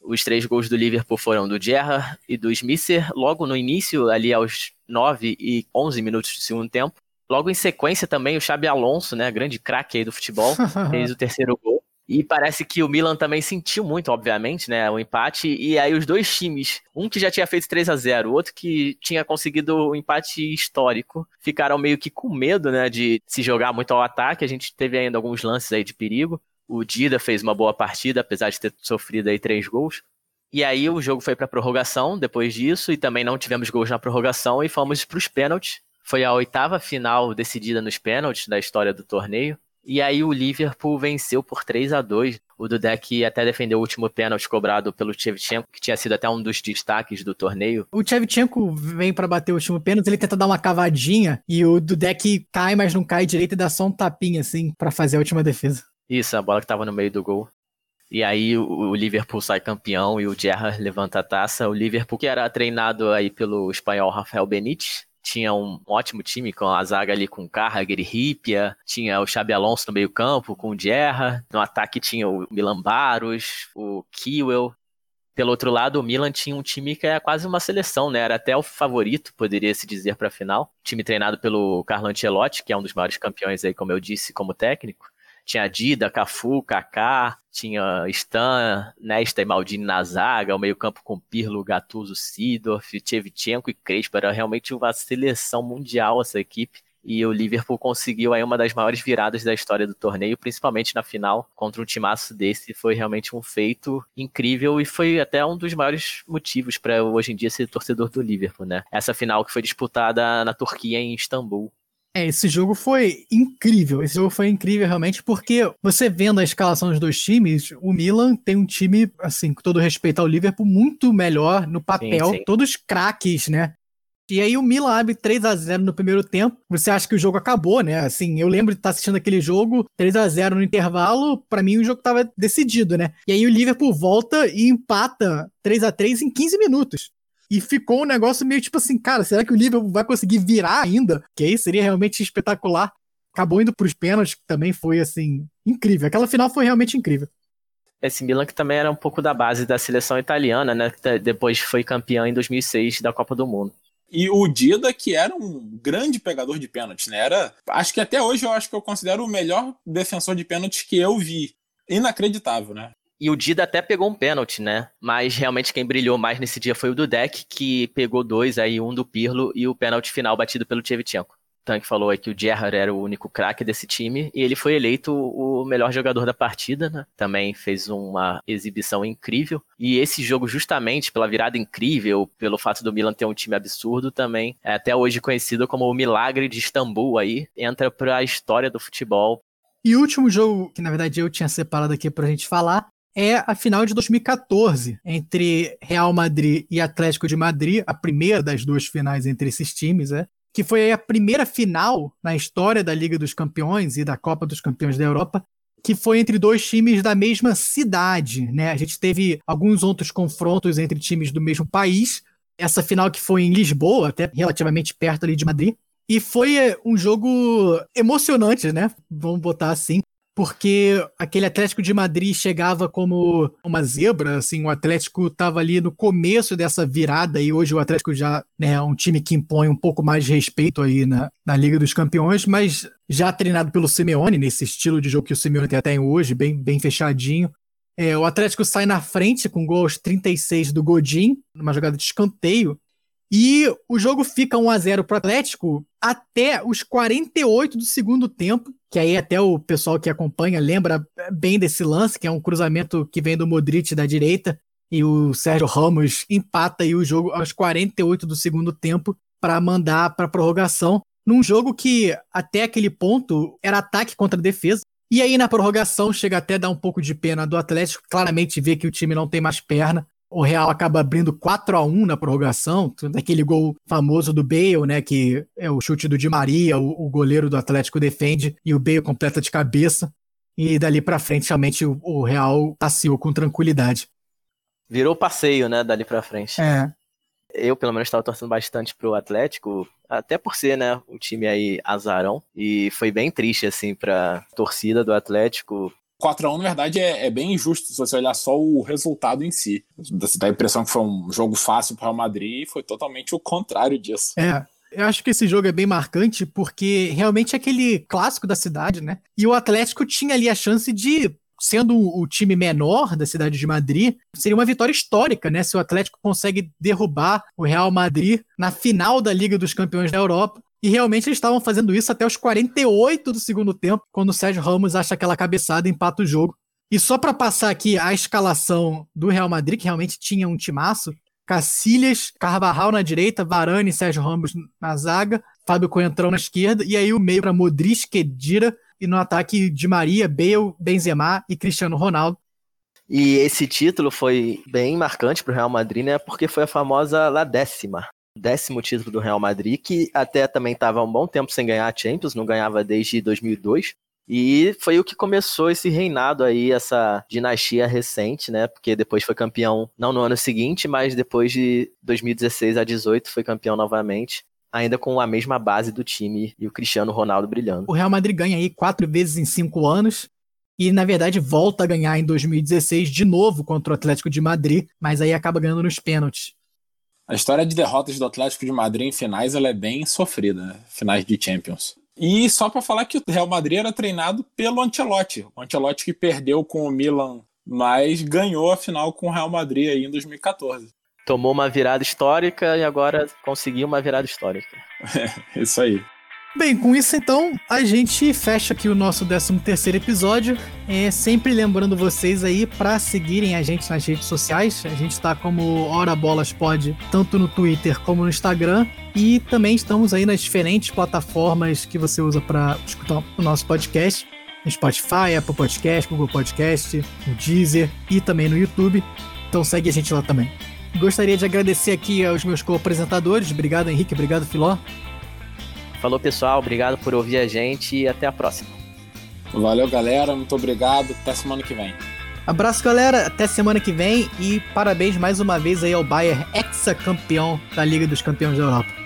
Speaker 3: Os três gols do Liverpool foram do Gerrard e do Smisser, logo no início, ali aos 9 e 11 minutos do segundo tempo. Logo em sequência também o Xabi Alonso, né, grande craque aí do futebol, *laughs* fez o terceiro gol. E parece que o Milan também sentiu muito, obviamente, né, o empate. E aí os dois times, um que já tinha feito 3 a 0 o outro que tinha conseguido o um empate histórico, ficaram meio que com medo, né, de se jogar muito ao ataque. A gente teve ainda alguns lances aí de perigo. O Dida fez uma boa partida, apesar de ter sofrido aí três gols. E aí o jogo foi para prorrogação depois disso, e também não tivemos gols na prorrogação e fomos para os pênaltis. Foi a oitava final decidida nos pênaltis da história do torneio. E aí o Liverpool venceu por 3 a 2 O Dudek até defendeu o último pênalti cobrado pelo Shevchenko, que tinha sido até um dos destaques do torneio.
Speaker 2: O Shevchenko vem para bater o último pênalti, ele tenta dar uma cavadinha e o Dudek cai, mas não cai direito e dá só um tapinha assim para fazer a última defesa.
Speaker 3: Isso, a bola que tava no meio do gol. E aí o, Liverpool sai campeão e o Gerrard levanta a taça. O Liverpool que era treinado aí pelo espanhol Rafael Benítez, tinha um ótimo time com a zaga ali com Carragher e Ripia, tinha o Xabi Alonso no meio campo com o Gerra, no ataque tinha o Milan Baros, o Kiewel, pelo outro lado, o Milan tinha um time que é quase uma seleção, né? Era até o favorito, poderia se dizer, para a final. Time treinado pelo Carlo Ancelotti, que é um dos maiores campeões aí, como eu disse, como técnico. Tinha Dida, Cafu, Kaká, tinha Stan, Nesta e Maldini na zaga, o meio-campo com Pirlo, Gattuso, Sidorf, Tchevchenko e Crespo. Era realmente uma seleção mundial essa equipe. E o Liverpool conseguiu aí uma das maiores viradas da história do torneio, principalmente na final contra um timaço desse. Foi realmente um feito incrível e foi até um dos maiores motivos para hoje em dia ser torcedor do Liverpool, né? Essa final que foi disputada na Turquia em Istambul.
Speaker 2: É, esse jogo foi incrível. Esse jogo foi incrível realmente porque você vendo a escalação dos dois times, o Milan tem um time, assim, com todo respeito ao Liverpool, muito melhor no papel, sim, sim. todos craques, né? E aí o Milan abre 3 a 0 no primeiro tempo. Você acha que o jogo acabou, né? Assim, eu lembro de estar assistindo aquele jogo, 3 a 0 no intervalo, para mim o jogo tava decidido, né? E aí o Liverpool volta e empata 3 a 3 em 15 minutos. E ficou um negócio meio tipo assim, cara, será que o Liverpool vai conseguir virar ainda? Que aí seria realmente espetacular. Acabou indo para os pênaltis, que também foi assim, incrível. Aquela final foi realmente incrível.
Speaker 3: Esse Milan que também era um pouco da base da seleção italiana, né? Que depois foi campeão em 2006 da Copa do Mundo.
Speaker 4: E o Dida, que era um grande pegador de pênaltis, né? Era, acho que até hoje eu acho que eu considero o melhor defensor de pênaltis que eu vi. Inacreditável, né?
Speaker 3: E o Dida até pegou um pênalti, né? Mas realmente quem brilhou mais nesse dia foi o Dudek, que pegou dois aí, um do Pirlo e o pênalti final batido pelo Tchevchenko. Tank falou aí que o Gerrard era o único craque desse time e ele foi eleito o melhor jogador da partida, né? Também fez uma exibição incrível. E esse jogo, justamente pela virada incrível, pelo fato do Milan ter um time absurdo, também é até hoje conhecido como o Milagre de Istambul aí, entra para a história do futebol.
Speaker 2: E último jogo que na verdade eu tinha separado aqui pra gente falar é a final de 2014 entre Real Madrid e Atlético de Madrid, a primeira das duas finais entre esses times, é, que foi a primeira final na história da Liga dos Campeões e da Copa dos Campeões da Europa, que foi entre dois times da mesma cidade, né? A gente teve alguns outros confrontos entre times do mesmo país. Essa final que foi em Lisboa, até relativamente perto ali de Madrid. E foi é, um jogo emocionante, né? Vamos botar assim porque aquele Atlético de Madrid chegava como uma zebra, assim, o Atlético estava ali no começo dessa virada e hoje o Atlético já né, é um time que impõe um pouco mais de respeito aí na, na Liga dos Campeões, mas já treinado pelo Simeone, nesse estilo de jogo que o Simeone tem até hoje, bem, bem fechadinho. É, o Atlético sai na frente com gol aos 36 do Godin, numa jogada de escanteio, e o jogo fica 1 a 0 para o Atlético até os 48 do segundo tempo, que aí até o pessoal que acompanha lembra bem desse lance, que é um cruzamento que vem do Modric da direita e o Sérgio Ramos empata aí o jogo aos 48 do segundo tempo para mandar para prorrogação, num jogo que até aquele ponto era ataque contra defesa. E aí na prorrogação chega até a dar um pouco de pena do Atlético, claramente vê que o time não tem mais perna o Real acaba abrindo 4 a 1 na prorrogação, daquele gol famoso do Bale, né, que é o chute do Di Maria, o, o goleiro do Atlético defende e o Bale completa de cabeça. E dali para frente, realmente, o, o Real passeou com tranquilidade.
Speaker 3: Virou passeio, né, dali para frente.
Speaker 2: É.
Speaker 3: Eu, pelo menos, estava torcendo bastante pro Atlético, até por ser, né, um time aí azarão. E foi bem triste, assim, pra torcida do Atlético
Speaker 4: 4x1, na verdade, é, é, bem injusto se você olhar só o resultado em si. Você dá a impressão que foi um jogo fácil para o Real Madrid e foi totalmente o contrário disso.
Speaker 2: É. Eu acho que esse jogo é bem marcante porque realmente é aquele clássico da cidade, né? E o Atlético tinha ali a chance de sendo o time menor da cidade de Madrid, seria uma vitória histórica, né? Se o Atlético consegue derrubar o Real Madrid na final da Liga dos Campeões da Europa. E realmente eles estavam fazendo isso até os 48 do segundo tempo, quando o Sérgio Ramos acha aquela cabeçada e empata o jogo. E só para passar aqui a escalação do Real Madrid, que realmente tinha um timaço, Cacilhas, Carvajal na direita, Varane e Sérgio Ramos na zaga, Fábio Coentrão na esquerda, e aí o meio para Modric, Kedira, e no ataque de Maria, Bale, Benzema e Cristiano Ronaldo.
Speaker 3: E esse título foi bem marcante para o Real Madrid, né? Porque foi a famosa La Décima, décimo título do Real Madrid, que até também estava um bom tempo sem ganhar a Champions, não ganhava desde 2002. E foi o que começou esse reinado aí, essa dinastia recente, né? Porque depois foi campeão, não no ano seguinte, mas depois de 2016 a 18 foi campeão novamente. ainda com a mesma base do time e o Cristiano Ronaldo brilhando.
Speaker 2: O Real Madrid ganha aí quatro vezes em cinco anos. E, na verdade, volta a ganhar em 2016 de novo contra o Atlético de Madrid, mas aí acaba ganhando nos pênaltis.
Speaker 4: A história de derrotas do Atlético de Madrid em finais ela é bem sofrida, né? finais de Champions. E só para falar que o Real Madrid era treinado pelo Ancelotti, o Ancelotti que perdeu com o Milan, mas ganhou a final com o Real Madrid aí em 2014.
Speaker 3: Tomou uma virada histórica e agora conseguiu uma virada histórica. *laughs*
Speaker 4: É, isso aí.
Speaker 2: Bem, com isso então, a gente fecha aqui o nosso 13 terceiro episódio. É, sempre lembrando vocês aí para seguirem a gente nas redes sociais. A gente está como Hora Bolas Pod, tanto no Twitter como no Instagram. E também estamos aí nas diferentes plataformas que você usa para escutar o nosso podcast. No Spotify, Apple Podcast, Google Podcast, no Deezer e também no YouTube. Então segue a gente lá também. Gostaria de agradecer aqui aos meus co-apresentadores. Obrigado, Henrique. Obrigado, Filó.
Speaker 3: Falou, pessoal. Obrigado por ouvir a gente e até a próxima.
Speaker 4: Valeu, galera. Muito obrigado. Até semana que vem.
Speaker 2: Abraço, galera. Até semana que vem. E parabéns mais uma vez aí ao Bayern, ex-campeão da Liga dos Campeões da Europa.